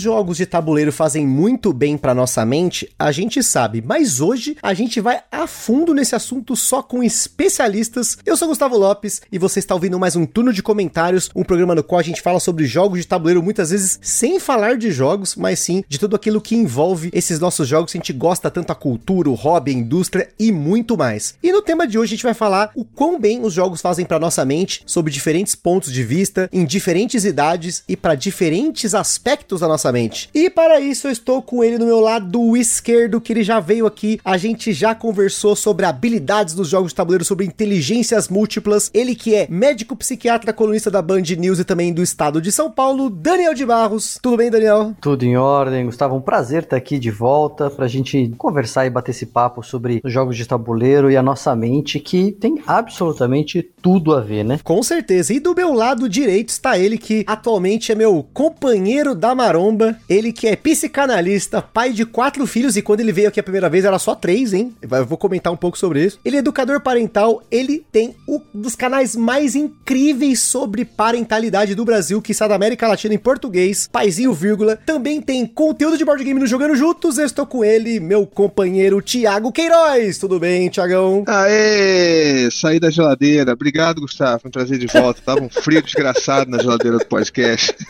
Jogos de tabuleiro fazem muito bem para nossa mente, a gente sabe, mas hoje a gente vai a fundo nesse assunto só com especialistas. Eu sou Gustavo Lopes e você está ouvindo mais um turno de comentários, um programa no qual a gente fala sobre jogos de tabuleiro muitas vezes sem falar de jogos, mas sim de tudo aquilo que envolve esses nossos jogos que a gente gosta tanto a cultura, o hobby, a indústria e muito mais. E no tema de hoje a gente vai falar o quão bem os jogos fazem para nossa mente, sobre diferentes pontos de vista, em diferentes idades e para diferentes aspectos da nossa mente. E para isso eu estou com ele no meu lado esquerdo, que ele já veio aqui, a gente já conversou sobre habilidades dos jogos de tabuleiro, sobre inteligências múltiplas. Ele que é médico psiquiatra, colunista da Band News e também do estado de São Paulo, Daniel de Barros. Tudo bem, Daniel? Tudo em ordem, Gustavo. Um prazer estar aqui de volta para a gente conversar e bater esse papo sobre os jogos de tabuleiro e a nossa mente, que tem absolutamente tudo a ver, né? Com certeza. E do meu lado direito está ele que atualmente é meu companheiro da maromba, ele que é psicanalista, pai de quatro filhos, e quando ele veio aqui a primeira vez era só três, hein? Eu vou comentar um pouco sobre isso. Ele é educador parental, ele tem um dos canais mais incríveis sobre parentalidade do Brasil, que está da América Latina em português, Paizinho Vírgula. Também tem conteúdo de board game no Jogando Juntos. Eu estou com ele, meu companheiro Tiago Queiroz. Tudo bem, Tiagão? Aê! Saí da geladeira. Obrigado, Gustavo, por trazer de volta. Tava um frio desgraçado na geladeira do podcast.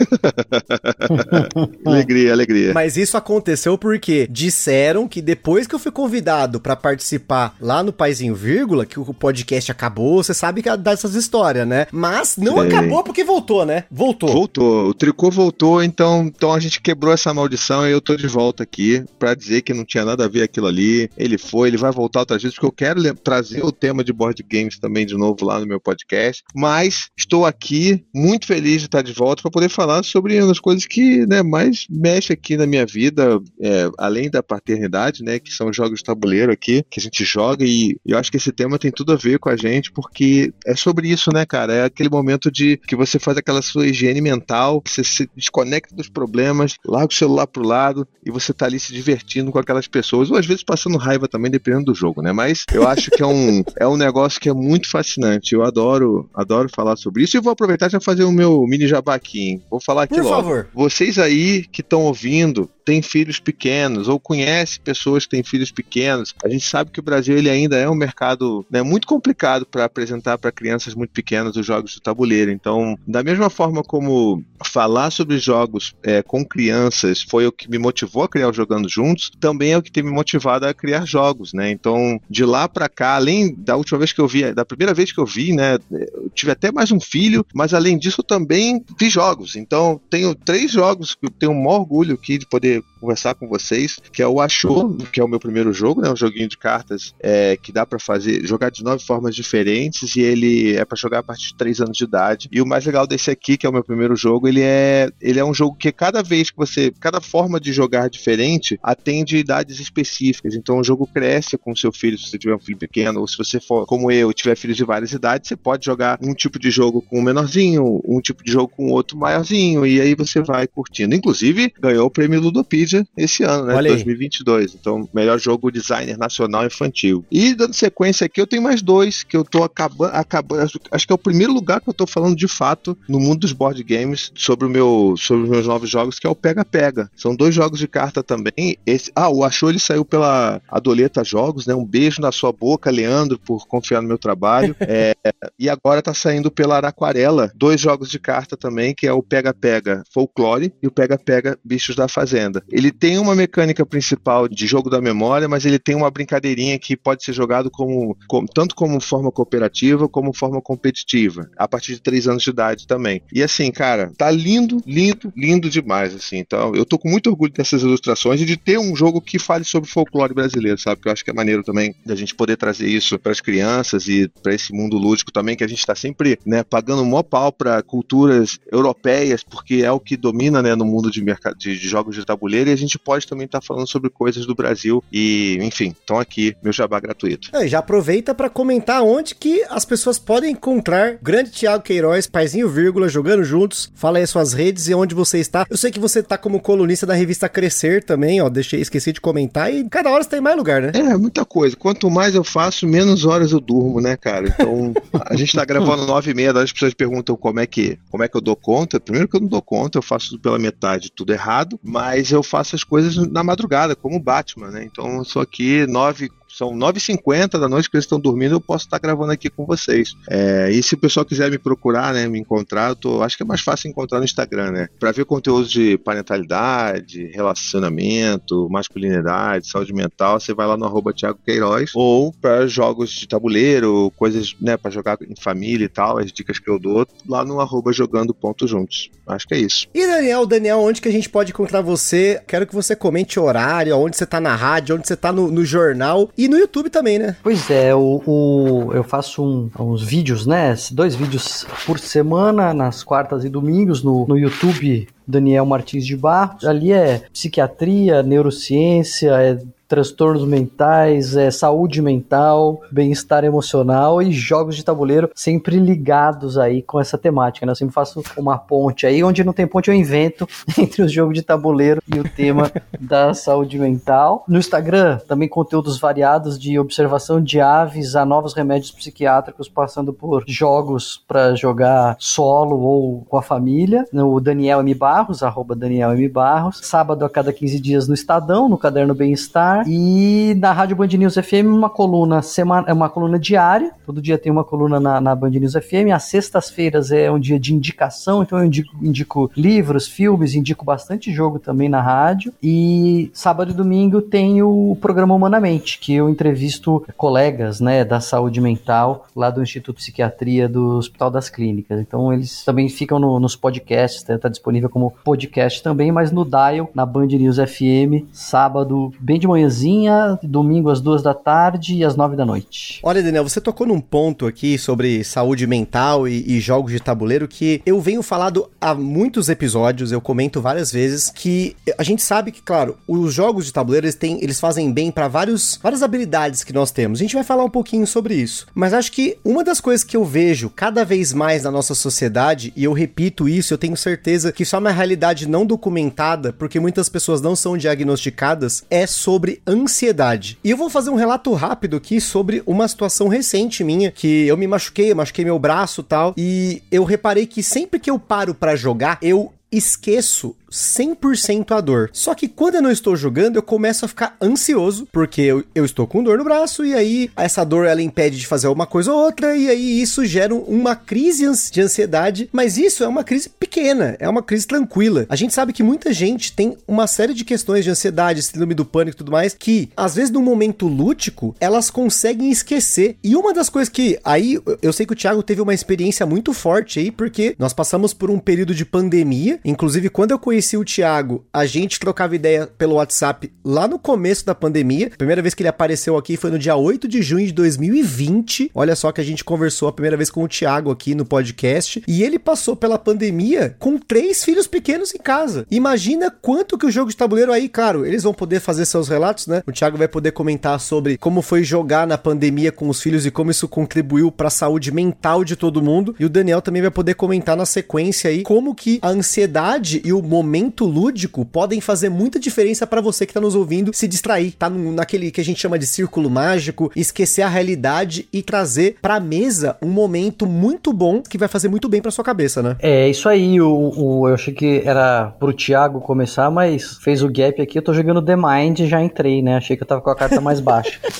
alegria, alegria. Mas isso aconteceu porque disseram que depois que eu fui convidado para participar lá no Paizinho Vírgula, que o podcast acabou, você sabe que dessas histórias, né? Mas não Sei. acabou porque voltou, né? Voltou. Voltou. O tricô voltou, então, então a gente quebrou essa maldição e eu tô de volta aqui para dizer que não tinha nada a ver aquilo ali. Ele foi, ele vai voltar outras vezes, porque eu quero trazer o tema de board games também de novo lá no meu podcast. Mas estou aqui muito feliz de estar de volta para poder falar sobre das coisas que né, mais mexe aqui na minha vida, é, além da paternidade, né, que são jogos de tabuleiro aqui, que a gente joga e eu acho que esse tema tem tudo a ver com a gente, porque é sobre isso, né, cara? É aquele momento de que você faz aquela sua higiene mental, você se desconecta dos problemas, larga o celular pro lado e você tá ali se divertindo com aquelas pessoas, ou às vezes passando raiva também, dependendo do jogo, né? Mas eu acho que é um, é um negócio que é muito fascinante. Eu adoro, adoro falar sobre isso e vou aproveitar e já fazer o meu mini jabá aqui, hein? Vou falar aqui Por logo. favor. Vocês aí que estão ouvindo, tem filhos pequenos ou conhece pessoas que têm filhos pequenos. A gente sabe que o Brasil ele ainda é um mercado né, muito complicado para apresentar para crianças muito pequenas os jogos de tabuleiro. Então, da mesma forma como falar sobre jogos é, com crianças foi o que me motivou a criar o Jogando Juntos, também é o que tem me motivado a criar jogos, né? Então, de lá para cá, além da última vez que eu vi, da primeira vez que eu vi, né, eu tive até mais um filho, mas além disso eu também vi jogos. Então, tenho três jogos que eu tenho maior orgulho aqui de poder conversar com vocês, que é o Achou, que é o meu primeiro jogo, né? Um joguinho de cartas é, que dá para fazer, jogar de nove formas diferentes e ele é para jogar a partir de três anos de idade. E o mais legal desse aqui, que é o meu primeiro jogo, ele é, ele é um jogo que cada vez que você, cada forma de jogar diferente atende idades específicas. Então o jogo cresce com o seu filho, se você tiver um filho pequeno, ou se você for como eu, tiver filhos de várias idades, você pode jogar um tipo de jogo com um menorzinho, um tipo de jogo com outro maiorzinho, e aí você vai curtindo. Inclusive, ganhou o prêmio Ludo Ludopedia esse ano, né? Olha 2022. Aí. Então, melhor jogo designer nacional infantil. E dando sequência aqui, eu tenho mais dois que eu tô acabando. acabando acho que é o primeiro lugar que eu tô falando de fato no mundo dos board games sobre, o meu, sobre os meus novos jogos, que é o Pega Pega. São dois jogos de carta também. Esse, ah, o Achou ele saiu pela Adoleta Jogos, né? Um beijo na sua boca, Leandro, por confiar no meu trabalho. é, e agora tá saindo pela Araquarela, dois jogos de carta também, que é o Pega Pega Folklore e o Pega Pega Bichos da Fazenda. Ele tem uma mecânica principal de jogo da memória, mas ele tem uma brincadeirinha que pode ser jogado como, como tanto como forma cooperativa como forma competitiva, a partir de 3 anos de idade também. E assim, cara, tá lindo, lindo, lindo demais, assim. Então, eu tô com muito orgulho dessas ilustrações e de ter um jogo que fale sobre folclore brasileiro, sabe? Que eu acho que é maneiro também da gente poder trazer isso para as crianças e para esse mundo lúdico também, que a gente tá sempre, né, pagando maior pau para culturas europeias, porque é o que domina, né, no mundo de mercado de, de jogos de tabuleiro tabuleiro e a gente pode também estar tá falando sobre coisas do Brasil e, enfim, estão aqui, meu jabá gratuito. É, já aproveita para comentar onde que as pessoas podem encontrar o grande Thiago Queiroz, paizinho vírgula, jogando juntos. Fala aí as suas redes e onde você está. Eu sei que você tá como colunista da revista Crescer também, ó, deixei, esqueci de comentar e cada hora você tem mais lugar, né? É, muita coisa. Quanto mais eu faço, menos horas eu durmo, né, cara? Então, a gente tá gravando nove e meia, as pessoas perguntam como é que, como é que eu dou conta. Primeiro que eu não dou conta, eu faço pela metade tudo errado, mas eu faço as coisas na madrugada, como o Batman, né? Então, eu sou aqui nove são 9h50 da noite que eles estão dormindo, eu posso estar gravando aqui com vocês. É, e se o pessoal quiser me procurar, né, me encontrar, tô, acho que é mais fácil encontrar no Instagram, né? Para ver conteúdo de parentalidade, relacionamento, masculinidade, saúde mental, você vai lá no arroba Thiago Queiroz, ou para jogos de tabuleiro, coisas, né, para jogar em família e tal, as dicas que eu dou, lá no arroba jogando ponto juntos. Acho que é isso. E Daniel, Daniel, onde que a gente pode encontrar você? Quero que você comente horário, onde você tá na rádio, onde você tá no, no jornal e no YouTube também, né? Pois é, o, o eu faço um, uns vídeos, né? Dois vídeos por semana, nas quartas e domingos, no, no YouTube Daniel Martins de Barros. Ali é psiquiatria, neurociência, é transtornos mentais, é, saúde mental, bem-estar emocional e jogos de tabuleiro sempre ligados aí com essa temática. Né? Eu sempre faço uma ponte aí, onde não tem ponte eu invento entre os jogos de tabuleiro e o tema da saúde mental. No Instagram, também conteúdos variados de observação de aves a novos remédios psiquiátricos, passando por jogos para jogar solo ou com a família. No Daniel M. Barros, arroba Daniel M. Barros. Sábado a cada 15 dias no Estadão, no Caderno Bem-Estar e na Rádio Band News FM uma coluna semana, é uma coluna diária. Todo dia tem uma coluna na, na Band News FM. Às sextas-feiras é um dia de indicação, então eu indico, indico, livros, filmes, indico bastante jogo também na rádio. E sábado e domingo tem o programa Humanamente, que eu entrevisto colegas, né, da saúde mental lá do Instituto de Psiquiatria do Hospital das Clínicas. Então eles também ficam no, nos podcasts, tá, tá disponível como podcast também, mas no Dial, na Band News FM, sábado bem de manhã manhãzinha, domingo às duas da tarde e às nove da noite. Olha, Daniel, você tocou num ponto aqui sobre saúde mental e, e jogos de tabuleiro que eu venho falado há muitos episódios, eu comento várias vezes, que a gente sabe que, claro, os jogos de tabuleiro eles, têm, eles fazem bem para várias habilidades que nós temos. A gente vai falar um pouquinho sobre isso. Mas acho que uma das coisas que eu vejo cada vez mais na nossa sociedade, e eu repito isso, eu tenho certeza que isso é uma realidade não documentada, porque muitas pessoas não são diagnosticadas, é sobre ansiedade. E eu vou fazer um relato rápido aqui sobre uma situação recente minha, que eu me machuquei, eu machuquei meu braço tal, e eu reparei que sempre que eu paro para jogar, eu esqueço 100% a dor. Só que quando eu não estou jogando, eu começo a ficar ansioso, porque eu, eu estou com dor no braço, e aí essa dor ela impede de fazer uma coisa ou outra, e aí isso gera uma crise de ansiedade, mas isso é uma crise pequena, é uma crise tranquila. A gente sabe que muita gente tem uma série de questões de ansiedade, síndrome do pânico e tudo mais, que às vezes no momento lúdico, elas conseguem esquecer. E uma das coisas que aí eu sei que o Thiago teve uma experiência muito forte aí, porque nós passamos por um período de pandemia, inclusive quando eu conheci conheci o Thiago, a gente trocava ideia pelo WhatsApp lá no começo da pandemia. A primeira vez que ele apareceu aqui foi no dia 8 de junho de 2020. Olha só que a gente conversou a primeira vez com o Thiago aqui no podcast. E ele passou pela pandemia com três filhos pequenos em casa. Imagina quanto que o jogo de tabuleiro aí, claro, eles vão poder fazer seus relatos, né? O Thiago vai poder comentar sobre como foi jogar na pandemia com os filhos e como isso contribuiu para a saúde mental de todo mundo. E o Daniel também vai poder comentar na sequência aí como que a ansiedade e o momento momento lúdico podem fazer muita diferença para você que tá nos ouvindo se distrair, tá naquele que a gente chama de círculo mágico, esquecer a realidade e trazer pra mesa um momento muito bom que vai fazer muito bem pra sua cabeça, né? É, isso aí, o, o, eu achei que era pro Thiago começar, mas fez o gap aqui, eu tô jogando The Mind e já entrei, né? Achei que eu tava com a carta mais baixa.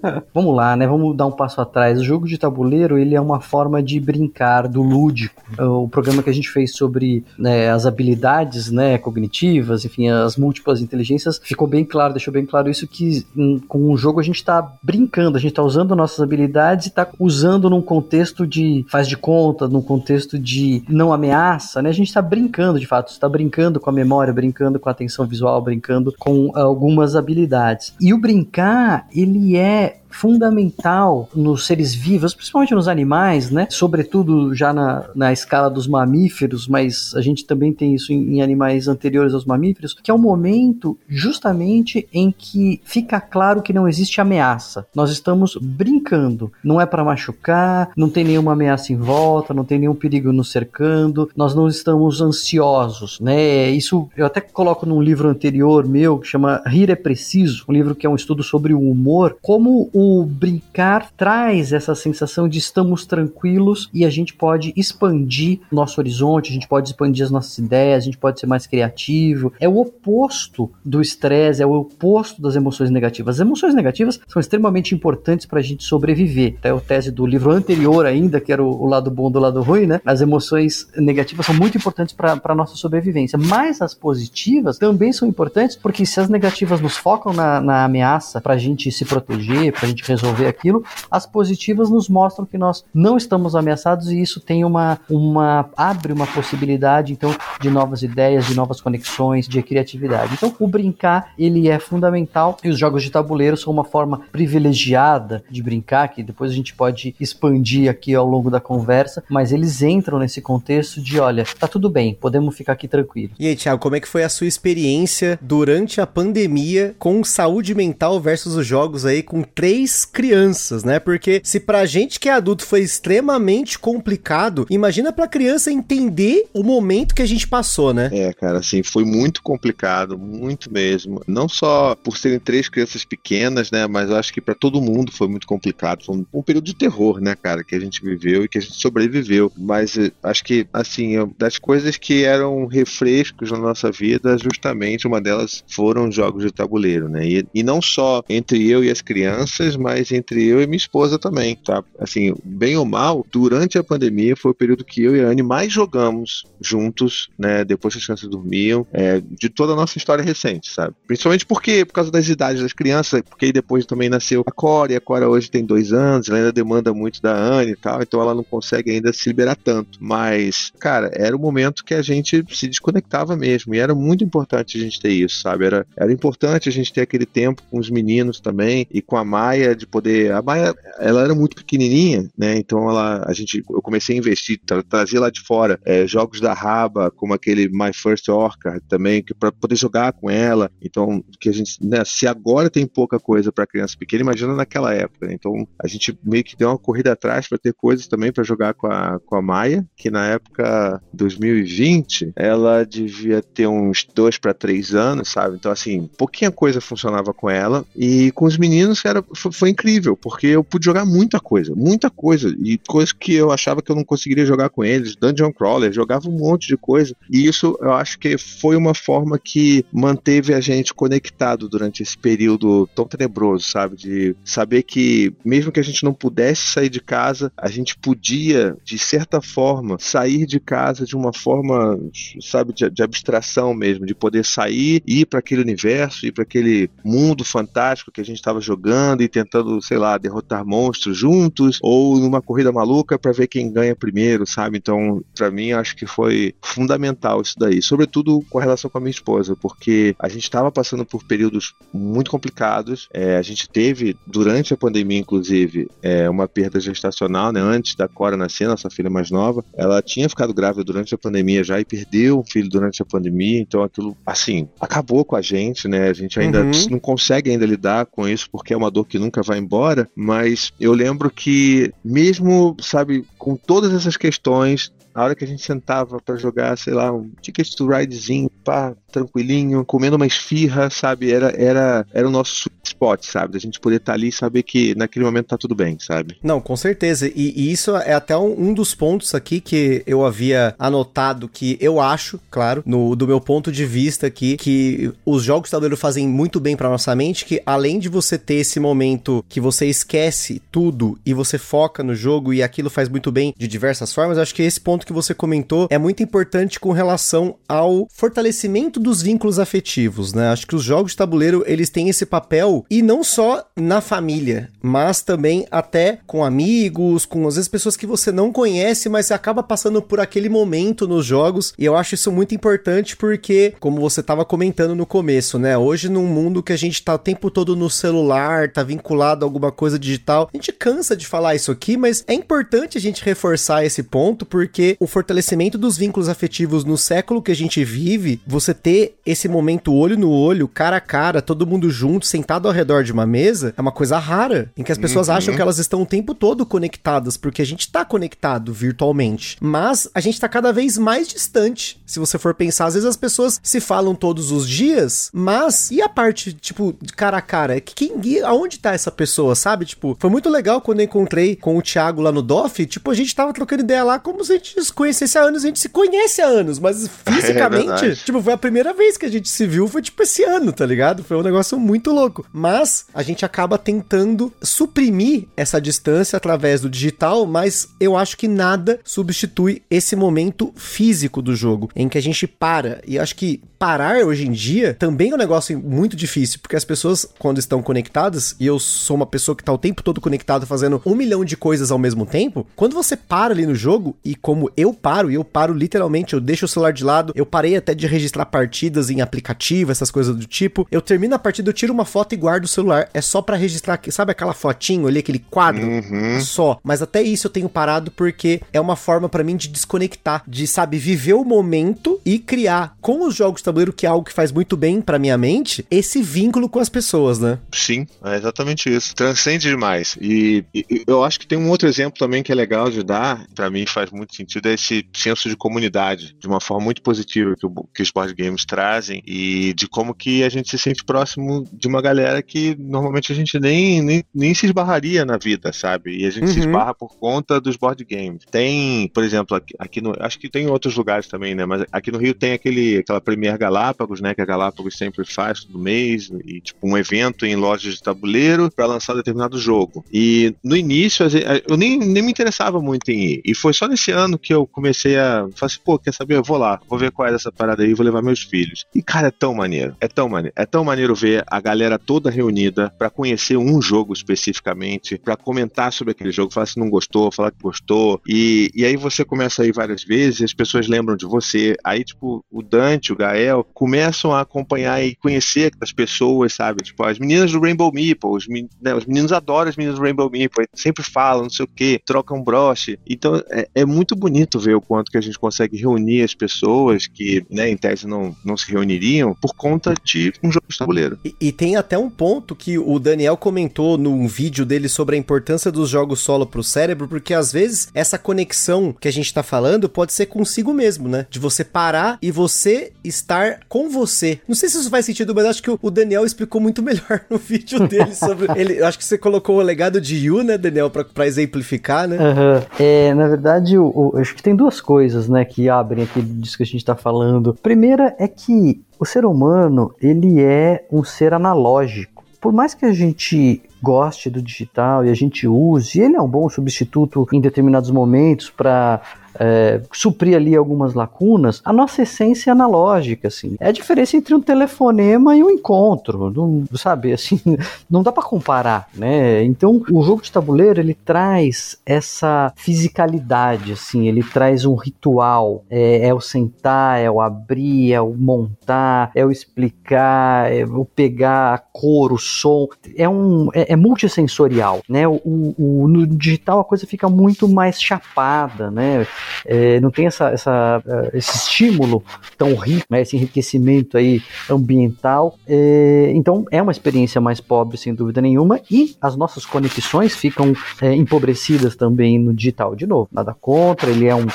Vamos lá, né? Vamos dar um passo atrás. O jogo de tabuleiro, ele é uma forma de brincar do lúdico. O programa que a gente fez sobre né, as habilidades né, cognitivas, enfim, as múltiplas inteligências, ficou bem claro, deixou bem claro isso que com o jogo a gente está brincando, a gente está usando nossas habilidades e está usando num contexto de faz de conta, num contexto de não ameaça, né? A gente está brincando de fato, está brincando com a memória, brincando com a atenção visual, brincando com algumas habilidades. E o brincar, ele é fundamental nos seres vivos, principalmente nos animais, né? Sobretudo já na, na escala dos mamíferos, mas a gente também tem isso em, em animais anteriores aos mamíferos, que é o momento justamente em que fica claro que não existe ameaça. Nós estamos brincando, não é para machucar, não tem nenhuma ameaça em volta, não tem nenhum perigo nos cercando, nós não estamos ansiosos, né? Isso eu até coloco num livro anterior meu que chama Rir é Preciso, um livro que é um estudo sobre o humor, como o brincar traz essa sensação de estamos tranquilos e a gente pode expandir nosso horizonte, a gente pode expandir as nossas ideias, a gente pode ser mais criativo. É o oposto do estresse, é o oposto das emoções negativas. As emoções negativas são extremamente importantes para a gente sobreviver. Até o tese do livro anterior ainda, que era o, o lado bom do lado ruim, né? As emoções negativas são muito importantes para a nossa sobrevivência, mas as positivas também são importantes porque se as negativas nos focam na, na ameaça para a gente se proteger, a gente resolver aquilo, as positivas nos mostram que nós não estamos ameaçados e isso tem uma, uma abre uma possibilidade então de novas ideias, de novas conexões, de criatividade. Então o brincar ele é fundamental e os jogos de tabuleiro são uma forma privilegiada de brincar que depois a gente pode expandir aqui ao longo da conversa, mas eles entram nesse contexto de olha, tá tudo bem, podemos ficar aqui tranquilo. E aí, Thiago, como é que foi a sua experiência durante a pandemia com saúde mental versus os jogos aí com três crianças, né? Porque se pra gente que é adulto foi extremamente complicado, imagina pra criança entender o momento que a gente passou, né? É, cara, assim, foi muito complicado, muito mesmo. Não só por serem três crianças pequenas, né? Mas eu acho que para todo mundo foi muito complicado. Foi um, um, período de terror, né, cara, que a gente viveu e que a gente sobreviveu. Mas eh, acho que, assim, das coisas que eram refrescos na nossa vida, justamente uma delas foram jogos de tabuleiro, né? E, e não só entre eu e as crianças, mas entre eu e minha esposa também, tá? Assim, bem ou mal, durante a pandemia foi o período que eu e a Anne mais jogamos juntos, né? Depois que as crianças dormiam, é, de toda a nossa história recente, sabe? Principalmente porque, por causa das idades das crianças, porque depois também nasceu a Cora, e a Cora hoje tem dois anos, ela ainda demanda muito da Anne e tal, então ela não consegue ainda se liberar tanto. Mas, cara, era o momento que a gente se desconectava mesmo, e era muito importante a gente ter isso, sabe? Era, era importante a gente ter aquele tempo com os meninos também, e com a Maia, de poder. A Maia, ela era muito pequenininha, né? Então ela, a gente, eu comecei a investir, tra trazer lá de fora é, jogos da Raba, como aquele My First Orca também, que para poder jogar com ela. Então, que a gente, né? Se agora tem pouca coisa para criança pequena, imagina naquela época. Né? Então, a gente meio que deu uma corrida atrás para ter coisas também para jogar com a, com a Maia, que na época 2020 ela devia ter uns dois para três anos, sabe? Então, assim, pouquinha coisa funcionava com ela e com os meninos era foi, incrível, porque eu pude jogar muita coisa, muita coisa e coisas que eu achava que eu não conseguiria jogar com eles, Dungeon Crawler, jogava um monte de coisa e isso eu acho que foi uma forma que manteve a gente conectado durante esse período tão tenebroso, sabe? De saber que, mesmo que a gente não pudesse sair de casa, a gente podia, de certa forma, sair de casa de uma forma, sabe, de, de abstração mesmo, de poder sair, ir para aquele universo, ir para aquele mundo fantástico que a gente estava jogando e tentando, sei lá, derrotar monstros juntos, ou numa corrida maluca para ver quem ganha primeiro, sabe? Então, para mim, acho que foi fundamental isso daí, sobretudo com a relação com a minha esposa, porque a gente estava passando por períodos muito complicados. É, a gente teve, durante a pandemia, inclusive, é, uma perda gestacional, né? Antes da Cora nascer, nossa filha mais nova, ela tinha ficado grávida durante a pandemia já e perdeu um filho durante a pandemia, então aquilo, assim, acabou com a gente, né? A gente ainda uhum. não consegue ainda lidar com isso porque é uma dor que nunca vai embora, mas eu lembro que, mesmo, sabe, com todas essas questões, a hora que a gente sentava para jogar, sei lá, um Ticket to Ridezinho, pá, tranquilinho, comendo uma esfirra, sabe? Era, era, era o nosso sweet spot, sabe? Da gente poder estar tá ali e saber que naquele momento tá tudo bem, sabe? Não, com certeza. E, e isso é até um, um, dos pontos aqui que eu havia anotado que eu acho, claro, no, do meu ponto de vista aqui, que os jogos de tabuleiro fazem muito bem para nossa mente, que além de você ter esse momento que você esquece tudo e você foca no jogo e aquilo faz muito bem de diversas formas, acho que esse ponto que você comentou é muito importante com relação ao fortalecimento dos vínculos afetivos, né? Acho que os jogos de tabuleiro, eles têm esse papel e não só na família, mas também até com amigos, com às vezes pessoas que você não conhece, mas você acaba passando por aquele momento nos jogos. E eu acho isso muito importante porque, como você estava comentando no começo, né? Hoje num mundo que a gente tá o tempo todo no celular, tá vinculado a alguma coisa digital, a gente cansa de falar isso aqui, mas é importante a gente reforçar esse ponto porque o fortalecimento dos vínculos afetivos no século que a gente vive, você ter esse momento olho no olho, cara a cara, todo mundo junto, sentado ao redor de uma mesa, é uma coisa rara, em que as pessoas uhum. acham que elas estão o tempo todo conectadas, porque a gente tá conectado virtualmente. Mas a gente tá cada vez mais distante. Se você for pensar, às vezes as pessoas se falam todos os dias, mas e a parte, tipo, cara a cara? Quem, aonde tá essa pessoa, sabe? Tipo, foi muito legal quando eu encontrei com o Thiago lá no DOF, tipo, a gente tava trocando ideia lá como se a gente se conhecesse há anos, a gente se conhece há anos, mas fisicamente, é tipo, foi a primeira vez que a gente se viu, foi tipo esse ano, tá ligado? Foi um negócio muito louco. Mas a gente acaba tentando suprimir essa distância através do digital, mas eu acho que nada substitui esse momento físico do jogo, em que a gente para. E acho que parar hoje em dia também é um negócio muito difícil, porque as pessoas, quando estão conectadas, e eu sou uma pessoa que tá o tempo todo conectado fazendo um milhão de coisas ao mesmo tempo, quando você para ali no jogo, e como eu paro, e eu paro literalmente, eu deixo o celular de lado, eu parei até de registrar partidas em aplicativo, essas coisas do tipo, eu termino a partida, eu tiro uma foto e guardo o celular, é só para registrar, sabe aquela fotinho ali, aquele quadro? Uhum. Só. Mas até isso eu tenho parado porque é uma forma para mim de desconectar, de, sabe, viver o momento e criar com os jogos tabuleiro, que é algo que faz muito bem para minha mente, esse vínculo com as pessoas, né? Sim, é exatamente isso. Transcende demais. E, e eu acho que tem um outro exemplo também que é legal de dar, para mim faz muito sentido, é esse senso de comunidade, de uma forma muito positiva que, o, que os board games trazem e de como que a gente se sente próximo de uma galera que normalmente a gente nem, nem, nem se esbarraria na vida, sabe? E a gente uhum. se esbarra por conta dos board games. Tem, por exemplo, aqui, aqui no. Acho que tem em outros lugares também, né? Mas aqui no Rio tem aquele, aquela Premier Galápagos, né? Que a Galápagos sempre faz todo mês, e tipo um evento em lojas de tabuleiro para lançar determinado jogo. E no início eu nem, nem me interessava muito em ir. E foi só nesse ano que eu comecei a falar assim, pô, quer saber? Eu vou lá, vou ver qual é essa parada aí, vou levar meus filhos. E cara, é tão maneiro, é tão maneiro, é tão maneiro ver a galera toda reunida para conhecer um jogo especificamente, para comentar sobre aquele jogo, falar se não gostou, falar que gostou. E, e aí você começa a ir várias vezes, as pessoas lembram de você. Aí, tipo, o Dante, o Gael, começam a acompanhar e conhecer as pessoas, sabe? Tipo, as meninas do Rainbow Meeple, os, né, os meninos adoram as meninas do Rainbow Meeple, sempre falam, não sei o que, trocam broche. Então é, é, muito bonito ver o quanto que a gente consegue reunir as pessoas que, né, em tese não, não se reuniriam por conta de um jogo de tabuleiro. E, e tem até um ponto que o Daniel comentou num vídeo dele sobre a importância dos jogos solo pro cérebro, porque às vezes essa conexão que a gente tá falando pode ser consigo mesmo, né? De você parar e você estar com você. Não sei se isso faz sentido, mas acho que o Daniel explicou muito melhor no vídeo dele sobre. ele, acho que você colocou o legado de Yu, né, Daniel, pra exemplificar, né? Uhum. É, na verdade, o, acho que tem duas coisas, né, que abrem aqui disso que a gente tá falando. Primeira é que o ser humano, ele é um ser analógico. Por mais que a gente goste do digital e a gente use, ele é um bom substituto em determinados momentos para é, suprir ali algumas lacunas, a nossa essência é analógica, assim. É a diferença entre um telefonema e um encontro, não, sabe, assim, não dá para comparar, né? Então, o jogo de tabuleiro, ele traz essa fisicalidade, assim, ele traz um ritual, é, é o sentar, é o abrir, é o montar, é o explicar, é o pegar a cor, o som, é um, é, é multissensorial, né? O, o, no digital a coisa fica muito mais chapada, né? É, não tem essa, essa, é, esse estímulo tão rico, né, esse enriquecimento aí ambiental. É, então é uma experiência mais pobre, sem dúvida nenhuma, e as nossas conexões ficam é, empobrecidas também no digital. De novo, nada contra, ele é um,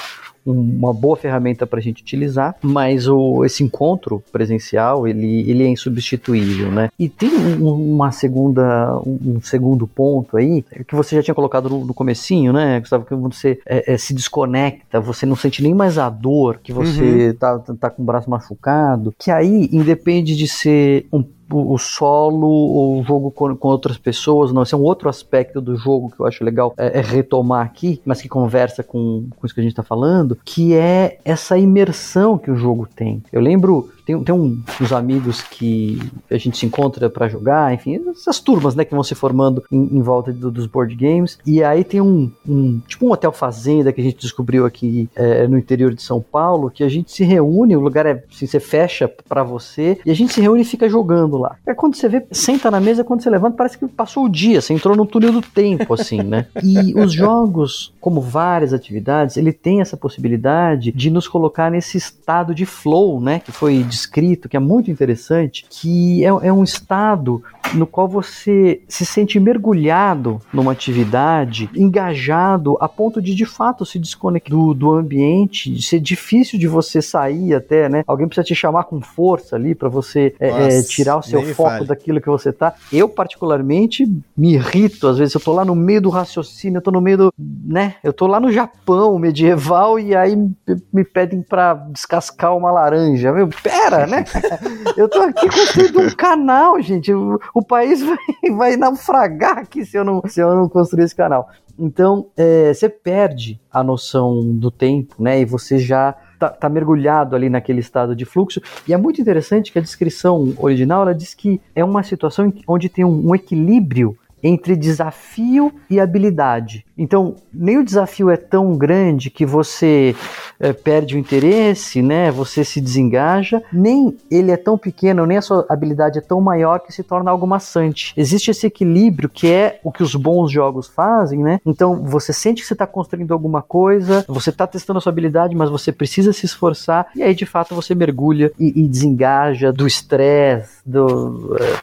uma boa ferramenta para a gente utilizar, mas o, esse encontro presencial ele, ele é insubstituível, né? E tem um, uma segunda, um, segundo ponto aí que você já tinha colocado no, no comecinho, né? Gustavo, que você é, é, se desconecta, você não sente nem mais a dor, que você uhum. tá, tá com o braço machucado, que aí independe de ser um o, solo o jogo com, com, outras pessoas, não, esse é um outro aspecto do jogo que eu acho legal é, é retomar aqui, mas que conversa com, com isso que a gente está falando, que é essa imersão que o jogo tem. Eu lembro tem, tem um, uns amigos que a gente se encontra para jogar, enfim, essas turmas, né, que vão se formando em, em volta do, dos board games. E aí tem um, um, tipo um hotel fazenda que a gente descobriu aqui é, no interior de São Paulo, que a gente se reúne, o lugar é assim, você fecha para você e a gente se reúne e fica jogando lá. É quando você vê, senta na mesa, quando você levanta, parece que passou o dia, você entrou no túnel do tempo, assim, né? E os jogos, como várias atividades, ele tem essa possibilidade de nos colocar nesse estado de flow, né, que foi descrito, que é muito interessante, que é, é um estado no qual você se sente mergulhado numa atividade, engajado a ponto de de fato se desconectar do, do ambiente, de ser difícil de você sair até, né? Alguém precisa te chamar com força ali para você é, Nossa, é, tirar o seu foco fale. daquilo que você tá. Eu particularmente me irrito às vezes eu tô lá no meio do raciocínio, eu tô no meio do, né? Eu tô lá no Japão medieval e aí me pedem para descascar uma laranja. Meu, pera, né? eu tô aqui construindo um canal, gente. O, o país vai, vai naufragar aqui se eu não, se eu não construir esse canal. Então, é, você perde a noção do tempo, né? E você já tá, tá, mergulhado ali naquele estado de fluxo. E é muito interessante que a descrição original ela diz que é uma situação onde tem um, um equilíbrio entre desafio e habilidade. Então, nem o desafio é tão grande que você é, perde o interesse, né? Você se desengaja, nem ele é tão pequeno, nem a sua habilidade é tão maior que se torna algo maçante. Existe esse equilíbrio que é o que os bons jogos fazem, né? Então, você sente que você está construindo alguma coisa, você está testando a sua habilidade, mas você precisa se esforçar, e aí de fato você mergulha e, e desengaja do estresse,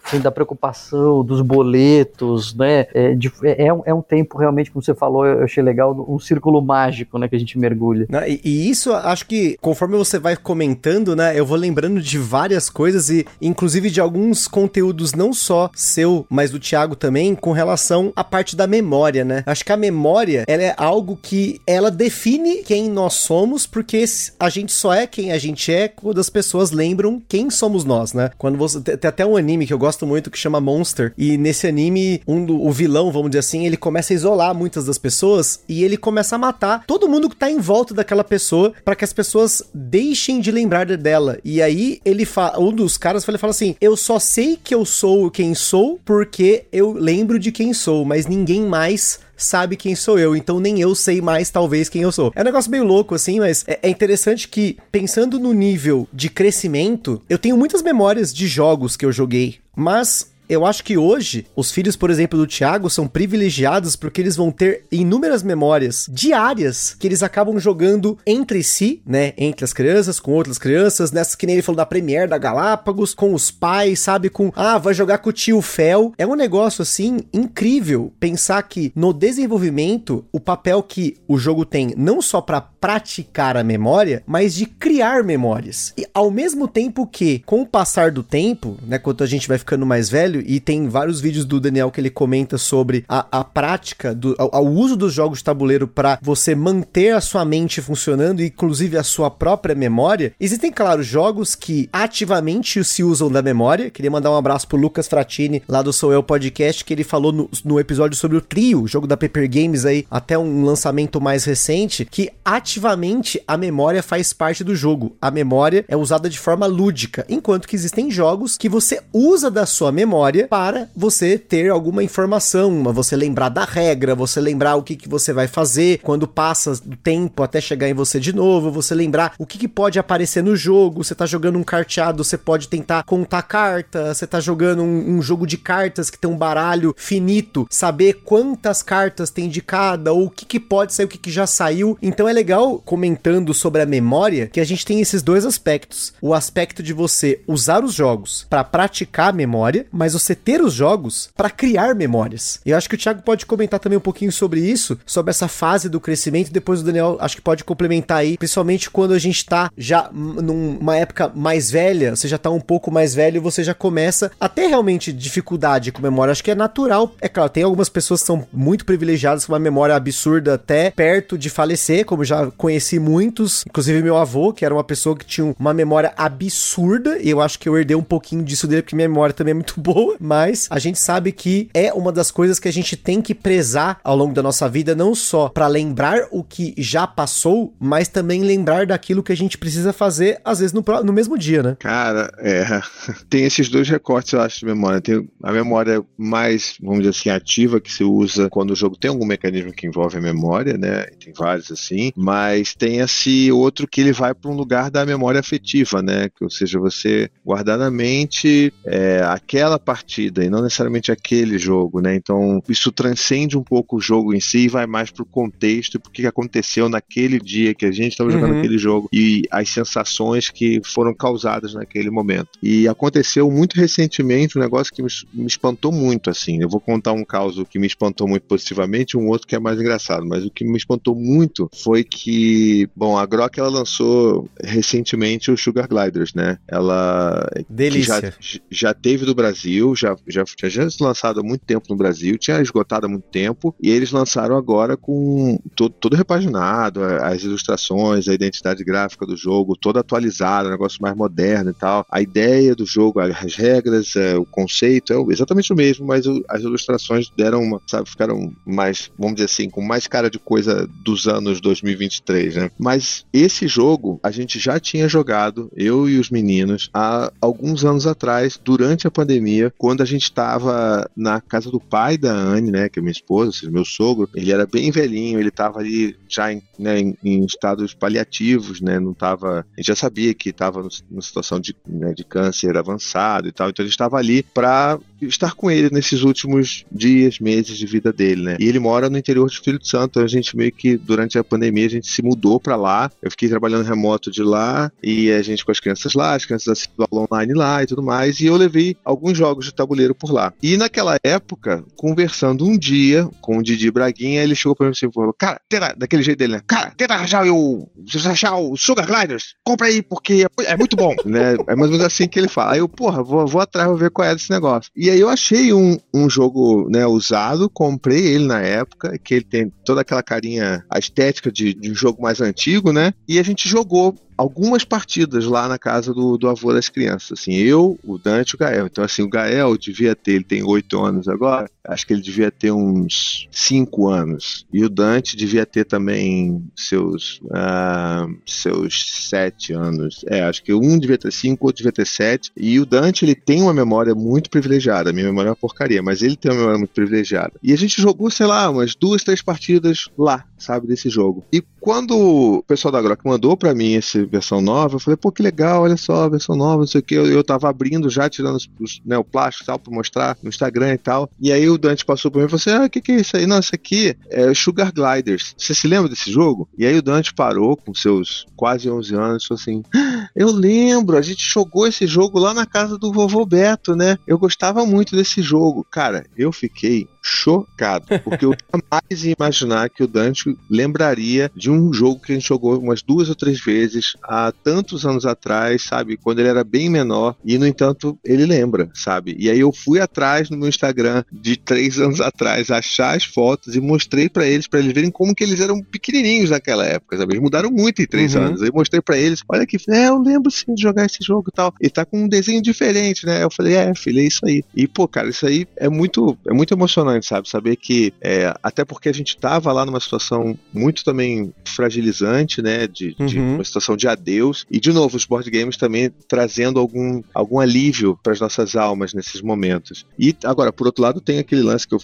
assim, da preocupação, dos boletos, né? É, de, é, é um tempo realmente, como você falou, eu achei legal, um círculo mágico, né, que a gente mergulha. E, e, isso, acho que conforme você vai comentando, né, eu vou lembrando de várias coisas e inclusive de alguns conteúdos não só seu, mas do Thiago também, com relação à parte da memória, né? Acho que a memória, ela é algo que ela define quem nós somos, porque a gente só é quem a gente é quando as pessoas lembram quem somos nós, né? Quando você tem até um anime que eu gosto muito que chama Monster, e nesse anime, um do, o vilão, vamos dizer assim, ele começa a isolar muitas das pessoas e ele começa a matar todo mundo que tá em volta daquela pessoa para que as pessoas deixem de lembrar dela. E aí ele fala, um dos caras ele fala assim: "Eu só sei que eu sou quem sou porque eu lembro de quem sou, mas ninguém mais sabe quem sou eu, então nem eu sei mais, talvez, quem eu sou. É um negócio meio louco, assim, mas é, é interessante que, pensando no nível de crescimento, eu tenho muitas memórias de jogos que eu joguei, mas eu acho que hoje, os filhos, por exemplo, do Thiago são privilegiados porque eles vão ter inúmeras memórias diárias que eles acabam jogando entre si, né? Entre as crianças, com outras crianças, nessas que nem ele falou da Premiere da Galápagos, com os pais, sabe? Com, ah, vai jogar com o tio Fel. É um negócio, assim, incrível pensar que no desenvolvimento, o papel que o jogo tem, não só para praticar a memória, mas de criar memórias. E ao mesmo tempo que, com o passar do tempo, né? Quando a gente vai ficando mais velho, e tem vários vídeos do Daniel que ele comenta sobre a, a prática, do, ao, uso dos jogos de tabuleiro para você manter a sua mente funcionando, inclusive a sua própria memória. Existem, claro, jogos que ativamente se usam da memória. Queria mandar um abraço pro Lucas Fratini, lá do Sou Eu Podcast, que ele falou no, no episódio sobre o Trio, jogo da Paper Games aí, até um lançamento mais recente, que ativamente a memória faz parte do jogo. A memória é usada de forma lúdica, enquanto que existem jogos que você usa da sua memória memória para você ter alguma informação, você lembrar da regra, você lembrar o que, que você vai fazer quando passa o tempo até chegar em você de novo, você lembrar o que, que pode aparecer no jogo. Você tá jogando um carteado, você pode tentar contar carta, você tá jogando um, um jogo de cartas que tem um baralho finito, saber quantas cartas tem de cada, ou o que, que pode sair, o que, que já saiu. Então é legal comentando sobre a memória que a gente tem esses dois aspectos: o aspecto de você usar os jogos para praticar a memória, mas mas você ter os jogos para criar memórias. E eu acho que o Thiago pode comentar também um pouquinho sobre isso, sobre essa fase do crescimento, depois o Daniel acho que pode complementar aí, principalmente quando a gente tá já numa época mais velha, você já tá um pouco mais velho, você já começa a ter realmente dificuldade com memória. Acho que é natural. É claro, tem algumas pessoas que são muito privilegiadas com uma memória absurda até perto de falecer, como já conheci muitos, inclusive meu avô, que era uma pessoa que tinha uma memória absurda, e eu acho que eu herdei um pouquinho disso dele, porque minha memória também é muito boa, mas a gente sabe que é uma das coisas que a gente tem que prezar ao longo da nossa vida, não só para lembrar o que já passou, mas também lembrar daquilo que a gente precisa fazer, às vezes no, no mesmo dia, né? Cara, é. Tem esses dois recortes, eu acho, de memória. Tem a memória mais, vamos dizer assim, ativa que se usa quando o jogo tem algum mecanismo que envolve a memória, né? Tem vários assim, mas tem esse outro que ele vai para um lugar da memória afetiva, né? Ou seja, você guardar na mente é, aquela partida e não necessariamente aquele jogo, né? Então isso transcende um pouco o jogo em si e vai mais pro contexto e pro que aconteceu naquele dia que a gente estava jogando uhum. aquele jogo e as sensações que foram causadas naquele momento. E aconteceu muito recentemente um negócio que me, me espantou muito, assim. Eu vou contar um caso que me espantou muito positivamente, um outro que é mais engraçado, mas o que me espantou muito foi que, bom, a Grok ela lançou recentemente o Sugar Gliders, né? Ela Delícia. Já, já teve do Brasil, já já tinha lançado há muito tempo no Brasil, tinha esgotado há muito tempo e eles lançaram agora com todo, todo repaginado, as ilustrações, a identidade gráfica do jogo, toda atualizada, um negócio mais moderno e tal. A ideia do jogo, as regras, é, o conceito é exatamente o mesmo, mas as ilustrações deram uma, sabe, ficaram mais, vamos dizer assim, com mais cara de coisa dos anos 2023, né? Mas esse jogo a gente já tinha jogado, eu e os meninos, há alguns anos atrás, durante a pandemia, quando a gente estava na casa do pai da Anne, né, que é minha esposa, seja, meu sogro, ele era bem velhinho, ele estava ali já em, né, em, em, estados paliativos, né, não estava, a gente já sabia que estava numa situação de, né, de câncer avançado e tal, então ele estava ali para estar com ele nesses últimos dias, meses de vida dele, né? E ele mora no interior do Espírito Santo, a gente meio que durante a pandemia a gente se mudou para lá. Eu fiquei trabalhando remoto de lá e a gente com as crianças lá, as crianças assistindo online lá e tudo mais, e eu levei alguns jogos de tabuleiro por lá. E naquela época, conversando um dia com o Didi Braguinha, ele chegou para mim e falou: "Cara, tenta, daquele jeito dele, né? Cara, tenta arranjar o, achar o Sugar Gliders, compra aí porque é, é muito bom", né? É mais ou menos assim que ele fala. Aí eu, porra, vou, vou atrás, vou ver qual é desse negócio. E aí eu achei um, um jogo né, usado, comprei ele na época, que ele tem toda aquela carinha, a estética de, de um jogo mais antigo, né? E a gente jogou algumas partidas lá na casa do, do avô das crianças. Assim, eu, o Dante e o Gael. Então, assim, o Gael devia ter, ele tem oito anos agora, acho que ele devia ter uns cinco anos. E o Dante devia ter também seus, uh, seus sete anos. É, acho que um devia ter cinco, outro devia ter sete. E o Dante, ele tem uma memória muito privilegiada. A minha memória é uma porcaria, mas ele tem uma memória muito privilegiada. E a gente jogou, sei lá, umas duas, três partidas lá, sabe, desse jogo. E quando o pessoal da Grok mandou para mim essa versão nova, eu falei, pô, que legal, olha só, versão nova, não sei o que. Eu, eu tava abrindo já, tirando os, né, o plástico e tal, pra mostrar no Instagram e tal. E aí o Dante passou por mim e falou assim: ah, o que, que é isso aí? Não, isso aqui é Sugar Gliders. Você se lembra desse jogo? E aí o Dante parou com seus quase 11 anos e falou assim: ah, eu lembro, a gente jogou esse jogo lá na casa do vovô Beto, né? Eu gostava muito desse jogo. Cara, eu fiquei chocado, porque eu jamais ia imaginar que o Dante lembraria de um jogo que a gente jogou umas duas ou três vezes há tantos anos atrás, sabe? Quando ele era bem menor, e no entanto ele lembra, sabe? E aí eu fui atrás no meu Instagram de três anos atrás, achar as fotos e mostrei para eles, para eles verem como que eles eram pequenininhos naquela época, sabe? Eles mudaram muito em três uhum. anos. Aí eu mostrei para eles, olha que, é, eu lembro sim de jogar esse jogo e tal. E tá com um desenho diferente, né? Eu falei, é, filho, é isso aí. E, pô, cara, isso aí é muito, é muito emocionante emocionante, sabe? Saber que, é, até porque a gente estava lá numa situação muito também fragilizante, né? De, de uhum. uma situação de adeus. E, de novo, os board games também trazendo algum, algum alívio para as nossas almas nesses momentos. E, agora, por outro lado, tem aquele lance que eu,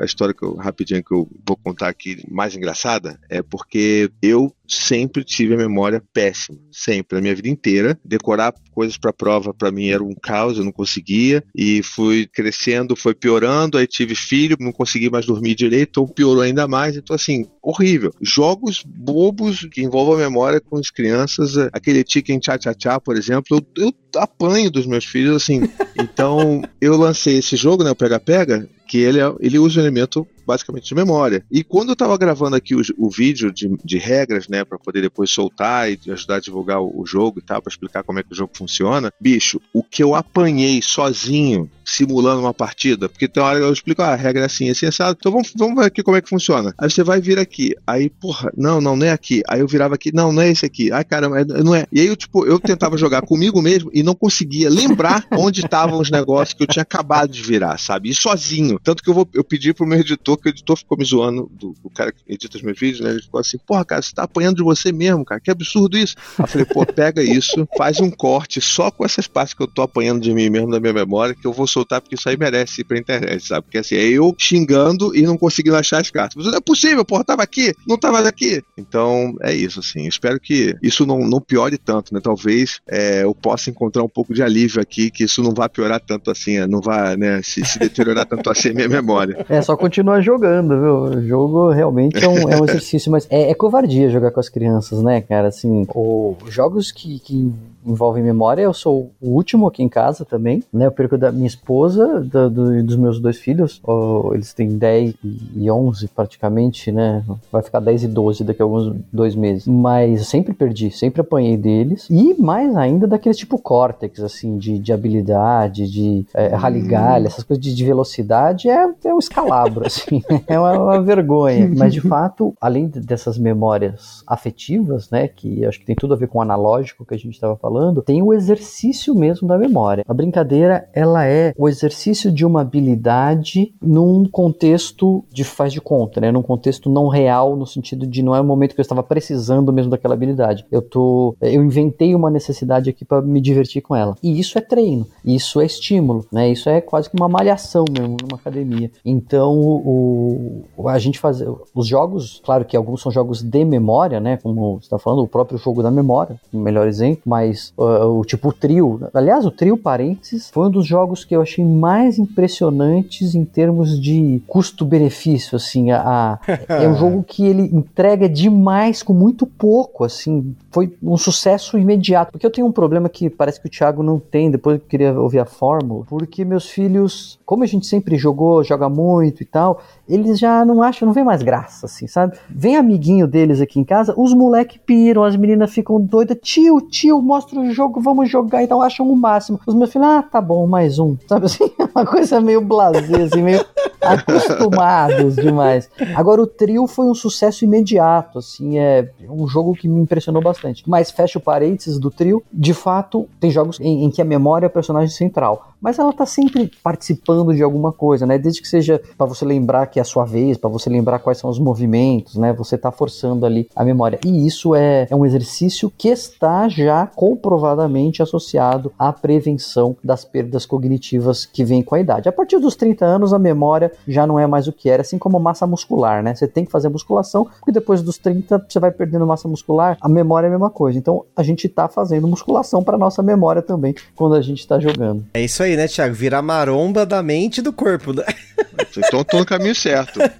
a história que eu, rapidinho que eu vou contar aqui, mais engraçada, é porque eu sempre tive a memória péssima, sempre, a minha vida inteira. Decorar coisas para prova para mim era um caos, eu não conseguia e fui crescendo, foi piorando, aí tive filhos filho, não consegui mais dormir direito, então piorou ainda mais. Então, assim, horrível. Jogos bobos que envolvam a memória com as crianças, é, aquele Chicken Cha Cha Cha, por exemplo, eu, eu apanho dos meus filhos, assim. Então, eu lancei esse jogo, né, o Pega Pega, que ele, é, ele usa um elemento basicamente de memória. E quando eu estava gravando aqui o, o vídeo de, de, regras, né, para poder depois soltar e ajudar a divulgar o, o jogo e tal, para explicar como é que o jogo funciona, bicho, o que eu apanhei sozinho simulando uma partida, porque tem hora que eu explico, ah, a regra é assim, assim, assado, então vamos, vamos ver aqui como é que funciona. Aí você vai vir aqui, aí, porra, não, não, não é aqui. Aí eu virava aqui, não, não é esse aqui. Ai, caramba, é, não é. E aí eu, tipo, eu tentava jogar comigo mesmo e não conseguia lembrar onde estavam os negócios que eu tinha acabado de virar, sabe? E sozinho. Tanto que eu, vou, eu pedi pro meu editor, que o editor ficou me zoando, do, do cara que edita os meus vídeos, né? Ele ficou assim, porra, cara, você tá apanhando de você mesmo, cara, que absurdo isso. Aí eu falei, pô, pega isso, faz um corte só com essas partes que eu tô apanhando de mim mesmo da minha memória, que eu vou soltar porque isso aí merece ir pra internet, sabe? Porque assim, é eu xingando e não conseguindo achar as cartas. Mas não é possível, porra, tava aqui, não tava aqui. Então, é isso, assim. Espero que isso não, não piore tanto, né? Talvez é, eu possa encontrar um pouco de alívio aqui, que isso não vá piorar tanto assim, não vá, né, se, se deteriorar tanto assim a minha memória. É só continuar jogando, viu? O jogo realmente é um, é um exercício, mas é, é, covardia jogar com as crianças, né, cara? Assim, os jogos que, que envolvem memória. Eu sou o último aqui em casa também, né? Eu perco da minha esposa, do, do, dos meus dois filhos. Oh, eles têm 10 e 11 praticamente, né? Vai ficar 10 e 12 daqui a alguns dois meses. Mas eu sempre perdi, sempre apanhei deles. E mais ainda daqueles tipo Cortex, assim, de, de habilidade, de é, raligalha, essas coisas de, de velocidade. É, é um escalabro, assim. é uma, uma vergonha. Mas de fato, além dessas memórias afetivas, né? Que acho que tem tudo a ver com o analógico que a gente estava falando tem o exercício mesmo da memória. A brincadeira, ela é o exercício de uma habilidade num contexto de faz de conta, né? Num contexto não real, no sentido de não é o momento que eu estava precisando mesmo daquela habilidade. Eu tô, eu inventei uma necessidade aqui para me divertir com ela. E isso é treino, isso é estímulo, né? Isso é quase que uma malhação mesmo numa academia. Então, o, a gente faz os jogos, claro que alguns são jogos de memória, né? Como você está falando, o próprio jogo da memória, o melhor exemplo, mas uh, o tipo o trio. Aliás, o trio Parênteses foi um dos jogos que eu achei mais impressionantes em termos de custo-benefício, assim, a, a é um jogo que ele entrega demais com muito pouco, assim, foi um sucesso imediato, porque eu tenho um problema que parece que o Thiago não tem, depois eu queria ouvir a fórmula, porque meus filhos, como a gente sempre jogou, joga muito e tal, eles já não acham, não vem mais graça, assim, sabe? Vem amiguinho deles aqui em casa, os moleque piram, as meninas ficam doidas, tio, tio, mostra o jogo, vamos jogar e tal, acham o máximo. Os meus filhos, ah, tá bom, mais um, sabe assim? Uma coisa meio blasé, assim, meio acostumados demais. Agora, o trio foi um sucesso imediato, assim, é um jogo que me impressionou bastante. Mas fecha o parênteses do trio, de fato, tem jogos em, em que a memória é o personagem central mas ela tá sempre participando de alguma coisa, né? Desde que seja para você lembrar que é a sua vez, para você lembrar quais são os movimentos, né? Você tá forçando ali a memória. E isso é, é um exercício que está já comprovadamente associado à prevenção das perdas cognitivas que vem com a idade. A partir dos 30 anos, a memória já não é mais o que era, assim como massa muscular, né? Você tem que fazer musculação, porque depois dos 30 você vai perdendo massa muscular, a memória é a mesma coisa. Então a gente tá fazendo musculação para nossa memória também quando a gente tá jogando. É isso aí, né, Thiago? Virar maromba da mente e do corpo. that. Então tô no caminho certo. É,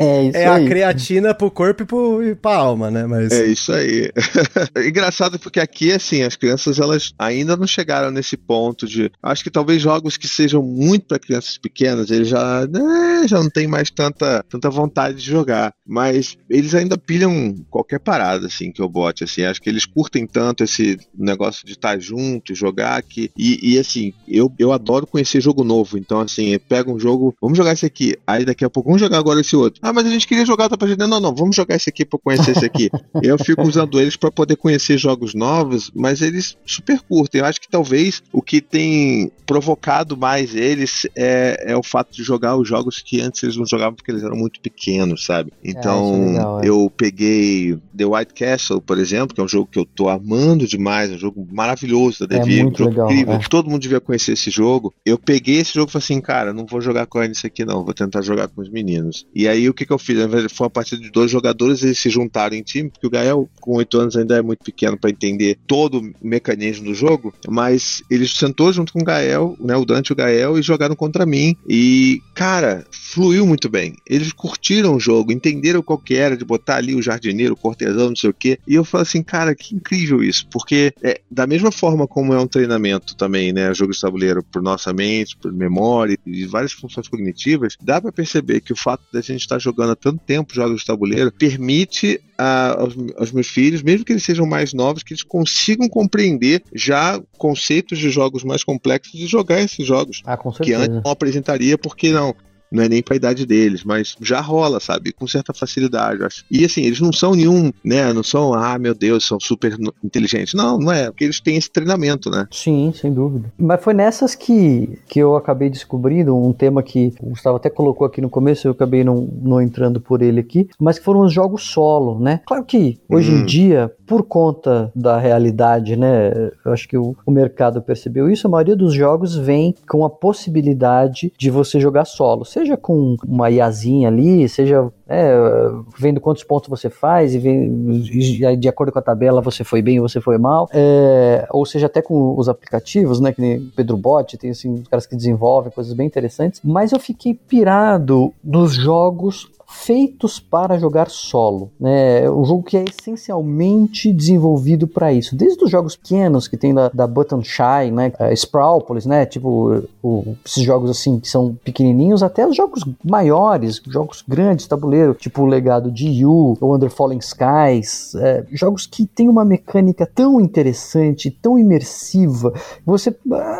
é, é, é a creatina pro corpo e, pro, e pra alma, né? Mas... É isso aí. Engraçado porque aqui, assim, as crianças elas ainda não chegaram nesse ponto de. Acho que talvez jogos que sejam muito para crianças pequenas, eles já, né, já não tem mais tanta, tanta vontade de jogar. Mas eles ainda pilham qualquer parada, assim, que eu bote. Assim. Acho que eles curtem tanto esse negócio de estar junto, jogar, que. E, e assim, eu, eu adoro conhecer jogo novo. Então, assim, pega um jogo, vamos jogar esse aqui. Aí daqui a pouco, vamos jogar agora esse outro. Ah, mas a gente queria jogar outra partida. Não, não, vamos jogar esse aqui pra conhecer esse aqui. eu fico usando eles para poder conhecer jogos novos, mas eles super curtem. Eu acho que talvez o que tem provocado mais eles é, é o fato de jogar os jogos que antes eles não jogavam porque eles eram muito pequenos, sabe? É, então, é, legal, é. eu peguei The White Castle, por exemplo, que é um jogo que eu tô amando demais, um jogo maravilhoso da é um jogo legal, incrível. É. Todo mundo devia conhecer esse jogo. Eu peguei esse jogo e falei assim, cara, não vou jogar com a nisso aqui, não. Vou tentar jogar com os meninos. E aí o que, que eu fiz? Foi uma partida de dois jogadores, eles se juntaram em time, porque o Gael, com oito anos, ainda é muito pequeno para entender todo o mecanismo do jogo, mas ele sentou junto com o Gael, né, o Dante e o Gael, e jogaram contra mim. E, cara, fluiu muito bem. Eles curtiram o jogo, entenderam qual que era de botar ali o jardineiro, o cortesão, não sei o quê. E eu falo assim, cara, que incrível isso, porque é, da mesma forma como é um treinamento também, né, jogo de tabuleiro por nossa mente, por memória e várias funções cognitivas, dá para perceber que o fato de a gente estar jogando há tanto tempo jogos de tabuleiro permite a, aos, aos, meus filhos, mesmo que eles sejam mais novos, que eles consigam compreender já conceitos de jogos mais complexos e jogar esses jogos. Ah, que antes não apresentaria, porque não não é nem pra idade deles, mas já rola, sabe? Com certa facilidade, acho. E assim, eles não são nenhum, né? Não são, ah, meu Deus, são super inteligentes. Não, não é, porque eles têm esse treinamento, né? Sim, sem dúvida. Mas foi nessas que, que eu acabei descobrindo um tema que o Gustavo até colocou aqui no começo, eu acabei não, não entrando por ele aqui, mas que foram os jogos solo, né? Claro que hoje hum. em dia, por conta da realidade, né? Eu acho que o, o mercado percebeu isso, a maioria dos jogos vem com a possibilidade de você jogar solo. Seja seja com uma IAzinha ali, seja é, vendo quantos pontos você faz e, vem, e de acordo com a tabela você foi bem ou você foi mal, é, ou seja, até com os aplicativos, né, que nem Pedro Bot, tem assim, caras que desenvolvem coisas bem interessantes, mas eu fiquei pirado nos jogos feitos para jogar solo. Né? Um jogo que é essencialmente desenvolvido para isso. Desde os jogos pequenos que tem da, da Button Shy, né? Uh, Sprawlpolis, né? Tipo, o, esses jogos assim que são pequenininhos, até os jogos maiores, jogos grandes, tabuleiro, tipo o Legado de Yu, ou Under Falling Skies, é, jogos que tem uma mecânica tão interessante, tão imersiva, você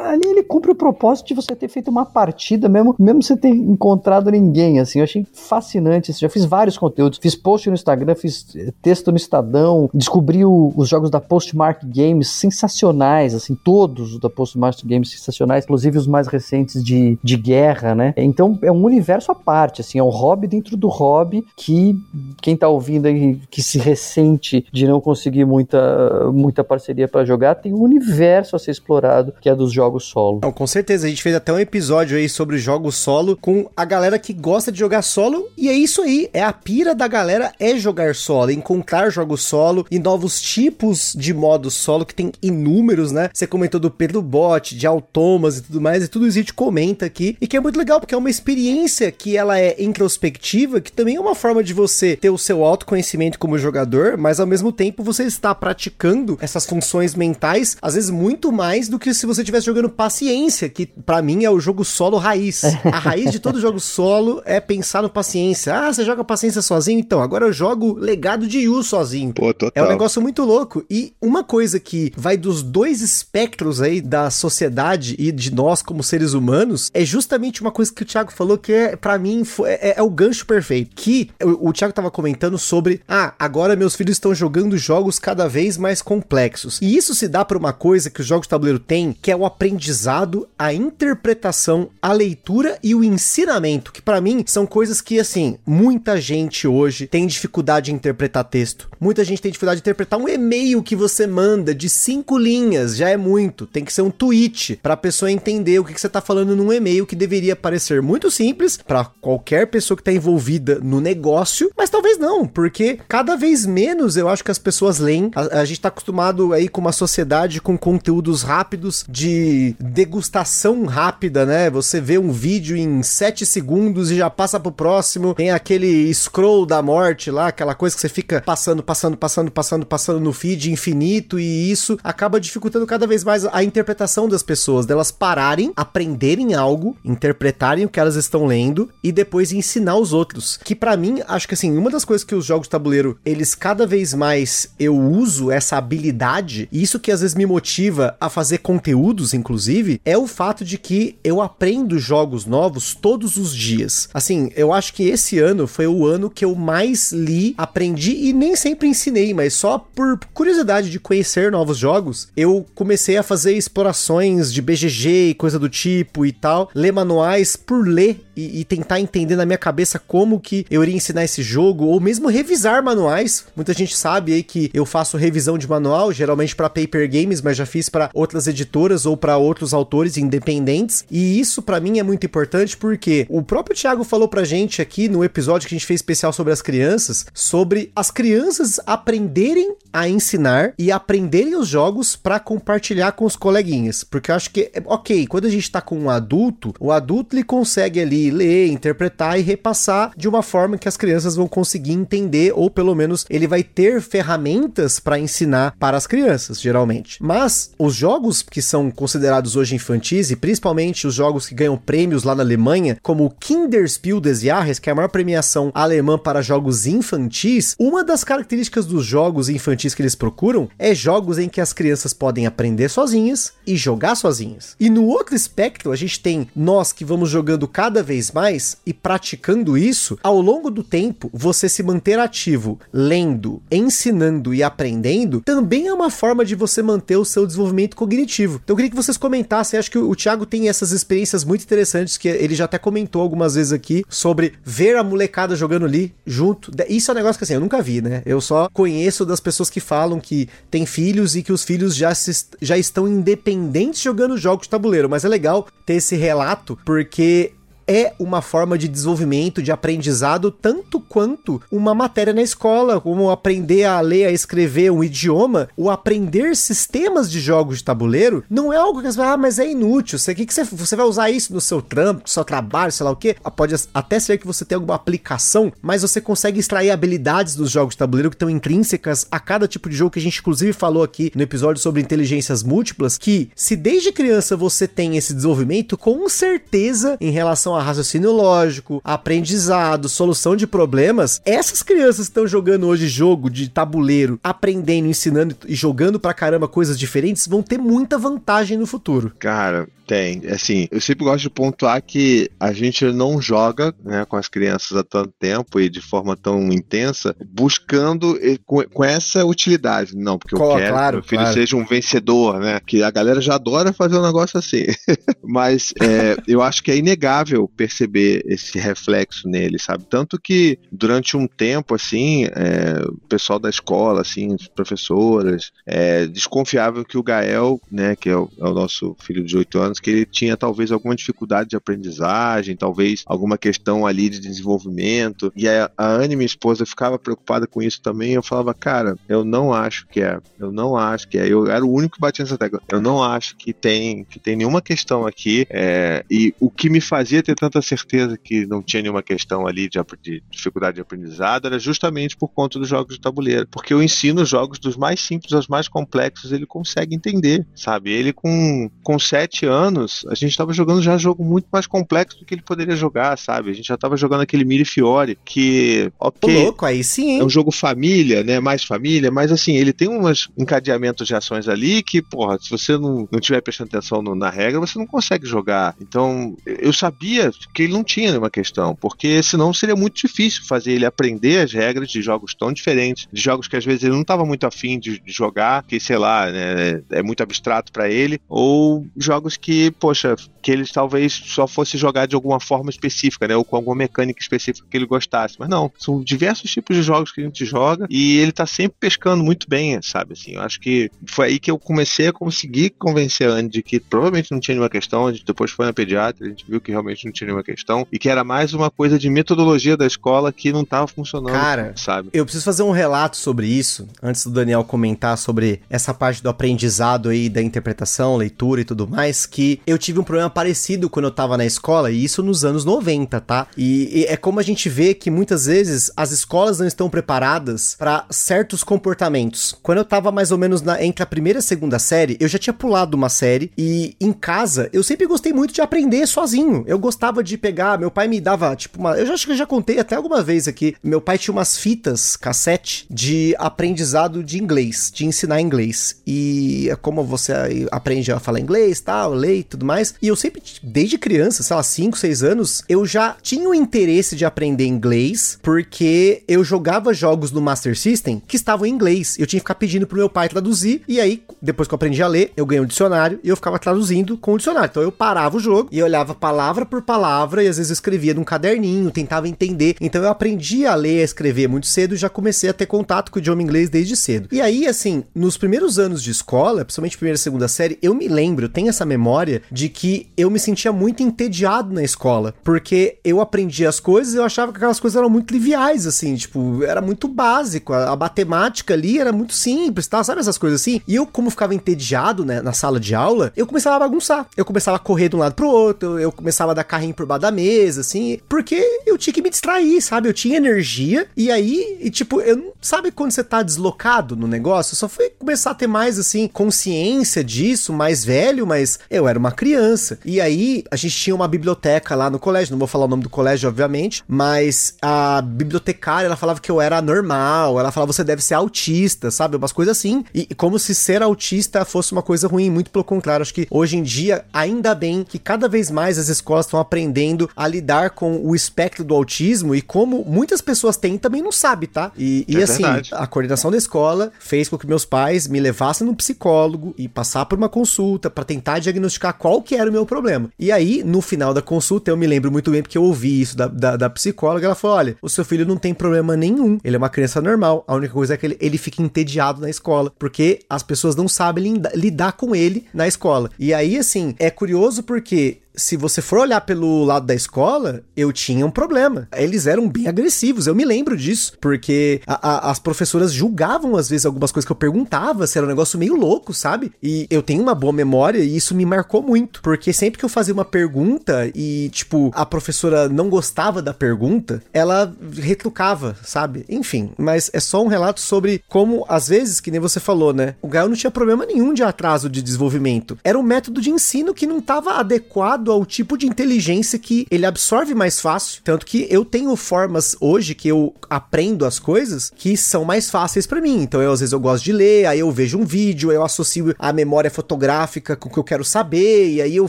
ali ele cumpre o propósito de você ter feito uma partida mesmo, mesmo sem ter encontrado ninguém, assim, eu achei fascinante já fiz vários conteúdos, fiz post no Instagram, fiz eh, texto no Estadão, descobri o, os jogos da Postmark Games sensacionais, assim, todos da Postmark Games sensacionais, inclusive os mais recentes de, de guerra, né? Então é um universo à parte, assim, é um hobby dentro do hobby que quem tá ouvindo aí que se ressente de não conseguir muita, muita parceria para jogar, tem um universo a ser explorado que é dos jogos solo. Não, com certeza, a gente fez até um episódio aí sobre jogos solo com a galera que gosta de jogar solo e é isso aí, é a pira da galera é jogar solo, encontrar jogos solo e novos tipos de modos solo que tem inúmeros, né? Você comentou do Pedro Bot, de Automas e tudo mais, e tudo isso a gente comenta aqui, e que é muito legal porque é uma experiência que ela é introspectiva, que também é uma forma de você ter o seu autoconhecimento como jogador, mas ao mesmo tempo você está praticando essas funções mentais, às vezes muito mais do que se você estivesse jogando paciência, que para mim é o jogo solo raiz. A raiz de todo jogo solo é pensar no paciência ah, você joga paciência sozinho? Então, agora eu jogo legado de Yu sozinho. Pô, total. É um negócio muito louco. E uma coisa que vai dos dois espectros aí da sociedade e de nós como seres humanos é justamente uma coisa que o Thiago falou que é, para mim, é, é, o gancho perfeito. Que o, o Thiago tava comentando sobre, ah, agora meus filhos estão jogando jogos cada vez mais complexos. E isso se dá por uma coisa que os jogos de tabuleiro têm, que é o aprendizado, a interpretação, a leitura e o ensinamento, que para mim são coisas que, assim, muita gente hoje tem dificuldade em interpretar texto. Muita gente tem dificuldade de interpretar um e-mail que você manda de cinco linhas, já é muito. Tem que ser um tweet para a pessoa entender o que, que você está falando num e-mail que deveria parecer muito simples para qualquer pessoa que está envolvida no negócio, mas talvez não, porque cada vez menos eu acho que as pessoas leem. A, a gente está acostumado aí com uma sociedade com conteúdos rápidos de degustação rápida, né? Você vê um vídeo em 7 segundos e já passa pro próximo. Tem aquele scroll da morte lá, aquela coisa que você fica passando, passando, passando, passando, passando no feed infinito e isso acaba dificultando cada vez mais a interpretação das pessoas, delas pararem, aprenderem algo, interpretarem o que elas estão lendo e depois ensinar os outros. Que para mim, acho que assim, uma das coisas que os jogos de tabuleiro, eles cada vez mais eu uso essa habilidade, e isso que às vezes me motiva a fazer conteúdos, inclusive, é o fato de que eu aprendo jogos novos todos os dias. Assim, eu acho que esse ano foi o ano que eu mais li, aprendi e nem sempre ensinei, mas só por curiosidade de conhecer novos jogos, eu comecei a fazer explorações de BGG e coisa do tipo e tal, ler manuais por ler e, e, tentar entender na minha cabeça como que eu iria ensinar esse jogo, ou mesmo revisar manuais. Muita gente sabe aí que eu faço revisão de manual, geralmente para paper games, mas já fiz para outras editoras ou para outros autores independentes. E isso para mim é muito importante porque o próprio Thiago falou pra gente aqui no episódio que a gente fez especial sobre as crianças, sobre as crianças aprenderem a ensinar e aprenderem os jogos para compartilhar com os coleguinhas. Porque eu acho que, ok, quando a gente tá com um adulto, o adulto ele consegue ali ler, interpretar e repassar de uma forma que as crianças vão conseguir entender, ou pelo menos ele vai ter ferramentas para ensinar para as crianças, geralmente. Mas os jogos que são considerados hoje infantis, e principalmente os jogos que ganham prêmios lá na Alemanha, como o Kinderspiel des Jahres, que é a maior premiação alemã para jogos infantis, uma das características dos jogos infantis que eles procuram é jogos em que as crianças podem aprender sozinhas e jogar sozinhas. E no outro espectro, a gente tem nós que vamos jogando cada vez mais e praticando isso, ao longo do tempo, você se manter ativo, lendo, ensinando e aprendendo, também é uma forma de você manter o seu desenvolvimento cognitivo. Então eu queria que vocês comentassem, acho que o Thiago tem essas experiências muito interessantes que ele já até comentou algumas vezes aqui sobre ver a molecada jogando ali junto. Isso é um negócio que assim, eu nunca vi, né? Eu só conheço das pessoas que falam que têm filhos e que os filhos já, se, já estão independentes jogando jogos de tabuleiro, mas é legal ter esse relato porque é uma forma de desenvolvimento, de aprendizado, tanto quanto uma matéria na escola, como aprender a ler, a escrever um idioma, o aprender sistemas de jogos de tabuleiro, não é algo que você vai, ah, mas é inútil, você, que, que você, você vai usar isso no seu trampo, no seu trabalho, sei lá o que, ah, pode até ser que você tenha alguma aplicação, mas você consegue extrair habilidades dos jogos de tabuleiro que estão intrínsecas a cada tipo de jogo que a gente inclusive falou aqui no episódio sobre inteligências múltiplas, que se desde criança você tem esse desenvolvimento, com certeza em relação relação raciocínio lógico, aprendizado, solução de problemas, essas crianças que estão jogando hoje jogo de tabuleiro, aprendendo, ensinando e jogando pra caramba coisas diferentes, vão ter muita vantagem no futuro. Cara, tem. Assim, eu sempre gosto de pontuar que a gente não joga né, com as crianças há tanto tempo e de forma tão intensa, buscando com, com essa utilidade. Não, porque eu quero claro, que meu filho claro. seja um vencedor, né? Que a galera já adora fazer um negócio assim. Mas é, eu acho que é inegável perceber esse reflexo nele, sabe? Tanto que durante um tempo, assim, é, o pessoal da escola, assim, as professoras, é, desconfiavam que o Gael, né, que é o, é o nosso filho de 8 anos, anos que ele tinha talvez alguma dificuldade de aprendizagem, talvez alguma questão ali de desenvolvimento. E a, a Anne, minha esposa, ficava preocupada com isso também. Eu falava, cara, eu não acho que é. Eu não acho que é. Eu era o único que batia nessa tecla. Eu não acho que tem, que tem nenhuma questão aqui. É, e o que me fazia ter tanta certeza que não tinha nenhuma questão ali de, de dificuldade de aprendizado era justamente por conta dos jogos de tabuleiro. Porque eu ensino jogos dos mais simples aos mais complexos, ele consegue entender, sabe? Ele com, com sete anos anos, a gente estava jogando já jogo muito mais complexo do que ele poderia jogar, sabe? A gente já estava jogando aquele Miri Fiore, que, ok. louco, aí sim, hein? É um jogo família, né? Mais família, mas assim, ele tem uns encadeamentos de ações ali que, porra, se você não, não tiver prestando atenção no, na regra, você não consegue jogar. Então, eu sabia que ele não tinha nenhuma questão, porque senão seria muito difícil fazer ele aprender as regras de jogos tão diferentes, de jogos que às vezes ele não estava muito afim de, de jogar, que sei lá, né, é muito abstrato para ele, ou jogos que que, poxa, que ele talvez só fosse jogar de alguma forma específica, né? Ou com alguma mecânica específica que ele gostasse. Mas não, são diversos tipos de jogos que a gente joga e ele tá sempre pescando muito bem, sabe? Assim, eu acho que foi aí que eu comecei a conseguir convencer a Anne de que provavelmente não tinha nenhuma questão. A gente depois foi na pediatra, a gente viu que realmente não tinha nenhuma questão e que era mais uma coisa de metodologia da escola que não tava funcionando, Cara, sabe? Eu preciso fazer um relato sobre isso antes do Daniel comentar sobre essa parte do aprendizado aí da interpretação, leitura e tudo mais, que eu tive um problema parecido quando eu tava na escola, e isso nos anos 90, tá? E, e é como a gente vê que muitas vezes as escolas não estão preparadas para certos comportamentos. Quando eu tava mais ou menos na, entre a primeira e a segunda série, eu já tinha pulado uma série, e em casa eu sempre gostei muito de aprender sozinho. Eu gostava de pegar, meu pai me dava, tipo, uma. Eu já acho que eu já contei até alguma vez aqui. Meu pai tinha umas fitas cassete de aprendizado de inglês, de ensinar inglês. E é como você aprende a falar inglês, tal, ler e tudo mais. E eu sempre, desde criança, sei lá, 5, 6 anos, eu já tinha o interesse de aprender inglês, porque eu jogava jogos no Master System que estavam em inglês. Eu tinha que ficar pedindo pro meu pai traduzir, e aí, depois que eu aprendi a ler, eu ganhei um dicionário e eu ficava traduzindo com o dicionário. Então eu parava o jogo e olhava palavra por palavra e às vezes eu escrevia num caderninho, tentava entender. Então eu aprendi a ler e a escrever muito cedo e já comecei a ter contato com o idioma inglês desde cedo. E aí, assim, nos primeiros anos de escola, principalmente primeira e segunda série, eu me lembro, eu tenho essa memória de que eu me sentia muito entediado na escola, porque eu aprendia as coisas e eu achava que aquelas coisas eram muito triviais, assim, tipo, era muito básico, a, a matemática ali era muito simples, tá? Sabe essas coisas assim? E eu, como ficava entediado né, na sala de aula, eu começava a bagunçar. Eu começava a correr de um lado pro outro, eu começava a dar carrinho por baixo da mesa, assim, porque eu tinha que me distrair, sabe? Eu tinha energia, e aí, e, tipo, eu sabe quando você tá deslocado no negócio? Eu só fui começar a ter mais, assim, consciência disso, mais velho, mas eu era uma criança. E aí, a gente tinha uma biblioteca lá no colégio, não vou falar o nome do colégio, obviamente, mas a bibliotecária, ela falava que eu era normal, ela falava você deve ser autista, sabe? Umas coisas assim. E, e como se ser autista fosse uma coisa ruim, muito pelo contrário. Acho que hoje em dia, ainda bem que cada vez mais as escolas estão aprendendo a lidar com o espectro do autismo e como muitas pessoas têm também não sabe, tá? E, e é assim, verdade. a coordenação da escola fez com que meus pais me levassem no psicólogo e passar por uma consulta para tentar diagnosticar qual que era o meu problema. E aí, no final da consulta, eu me lembro muito bem porque eu ouvi isso da, da, da psicóloga, ela falou, olha, o seu filho não tem problema nenhum, ele é uma criança normal, a única coisa é que ele, ele fica entediado na escola, porque as pessoas não sabem lidar com ele na escola. E aí, assim, é curioso porque se você for olhar pelo lado da escola, eu tinha um problema. Eles eram bem agressivos, eu me lembro disso, porque a, a, as professoras julgavam às vezes algumas coisas que eu perguntava, se era um negócio meio louco, sabe? E eu tenho uma boa memória e isso me marcou muito, porque sempre que eu fazia uma pergunta e, tipo, a professora não gostava da pergunta, ela retrucava, sabe? Enfim, mas é só um relato sobre como, às vezes, que nem você falou, né? O Gael não tinha problema nenhum de atraso de desenvolvimento. Era um método de ensino que não estava adequado ao tipo de inteligência que ele absorve mais fácil. Tanto que eu tenho formas hoje que eu aprendo as coisas que são mais fáceis para mim. Então, eu, às vezes eu gosto de ler, aí eu vejo um vídeo, eu associo a memória fotográfica com o que eu quero saber, e aí eu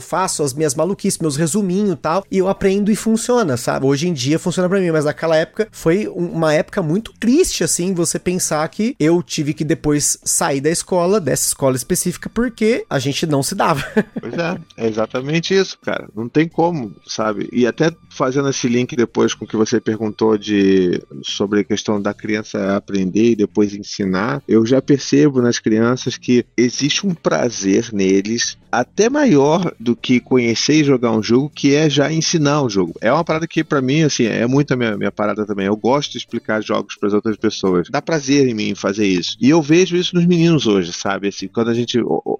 faço as minhas maluquices, meus resuminhos e tal, e eu aprendo e funciona, sabe? Hoje em dia funciona para mim, mas naquela época foi uma época muito triste, assim, você pensar que eu tive que depois sair da escola, dessa escola específica, porque a gente não se dava. Pois é, é exatamente isso cara. Não tem como, sabe? E até fazendo esse link depois com o que você perguntou de sobre a questão da criança aprender e depois ensinar, eu já percebo nas crianças que existe um prazer neles até maior do que conhecer e jogar um jogo, que é já ensinar o jogo. É uma parada que para mim assim, é muito a minha, minha parada também. Eu gosto de explicar jogos para as outras pessoas. Dá prazer em mim fazer isso. E eu vejo isso nos meninos hoje, sabe? Assim, quando a gente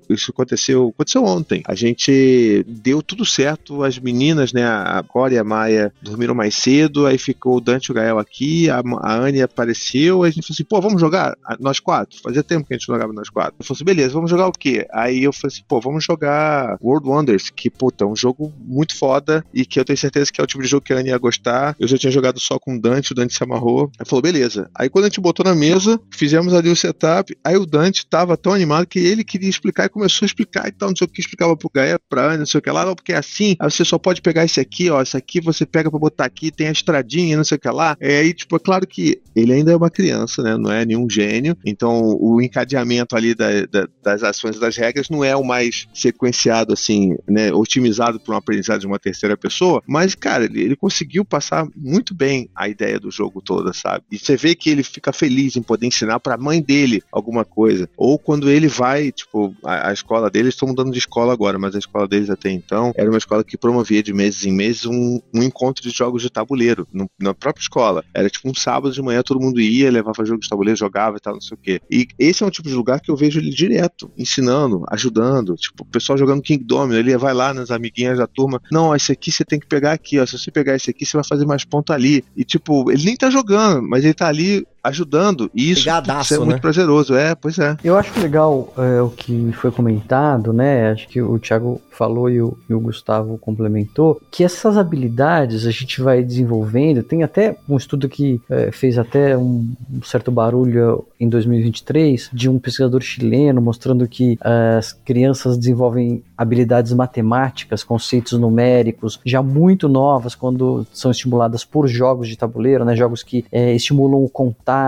isso aconteceu, aconteceu ontem. A gente deu tudo certo, as meninas, né, a Cora e a Maia dormiram mais cedo, aí ficou o Dante e o Gael aqui, a, a Anne apareceu, aí a gente falou assim, pô, vamos jogar? Nós quatro. Fazia tempo que a gente jogava nós quatro. Eu falei assim, beleza, vamos jogar o quê? Aí eu falei assim, pô, vamos jogar World Wonders, que, puta, é um jogo muito foda e que eu tenho certeza que é o tipo de jogo que a Anne ia gostar. Eu já tinha jogado só com o Dante, o Dante se amarrou. Aí falou, beleza. Aí quando a gente botou na mesa, fizemos ali o setup, aí o Dante tava tão animado que ele queria explicar e começou a explicar e tal, não sei o que, explicava pro Gael, pra Anne, não sei o que lá, não, porque é assim, aí você só pode pegar esse aqui, ó, esse aqui você pega pra botar aqui, tem a estradinha, não sei o que lá. É aí, tipo, é claro que ele ainda é uma criança, né? Não é nenhum gênio. Então, o encadeamento ali da, da, das ações e das regras não é o mais sequenciado, assim, né? Otimizado por um aprendizado de uma terceira pessoa. Mas, cara, ele, ele conseguiu passar muito bem a ideia do jogo toda, sabe? E você vê que ele fica feliz em poder ensinar pra mãe dele alguma coisa. Ou quando ele vai, tipo, a, a escola deles, estão mudando de escola agora, mas a escola deles até então era uma escola que promovia de meses em meses um, um encontro de jogos de tabuleiro no, na própria escola. Era tipo um sábado de manhã, todo mundo ia, levava jogos de tabuleiro, jogava e tal, não sei o quê. E esse é um tipo de lugar que eu vejo ele direto, ensinando, ajudando. Tipo, o pessoal jogando King Domino, ele vai lá nas amiguinhas da turma, não, esse aqui você tem que pegar aqui, ó. Se você pegar esse aqui, você vai fazer mais ponto ali. E tipo, ele nem tá jogando, mas ele tá ali ajudando. E isso, isso é né? muito prazeroso. É, pois é. Eu acho legal é, o que foi comentado, né? Acho que o Thiago falou e o, e o, Gustavo complementou, que essas habilidades a gente vai desenvolvendo. Tem até um estudo que é, fez até um, um, certo barulho em 2023 de um pesquisador chileno mostrando que é, as crianças desenvolvem habilidades matemáticas, conceitos numéricos já muito novas quando são estimuladas por jogos de tabuleiro, né? Jogos que é, estimulam o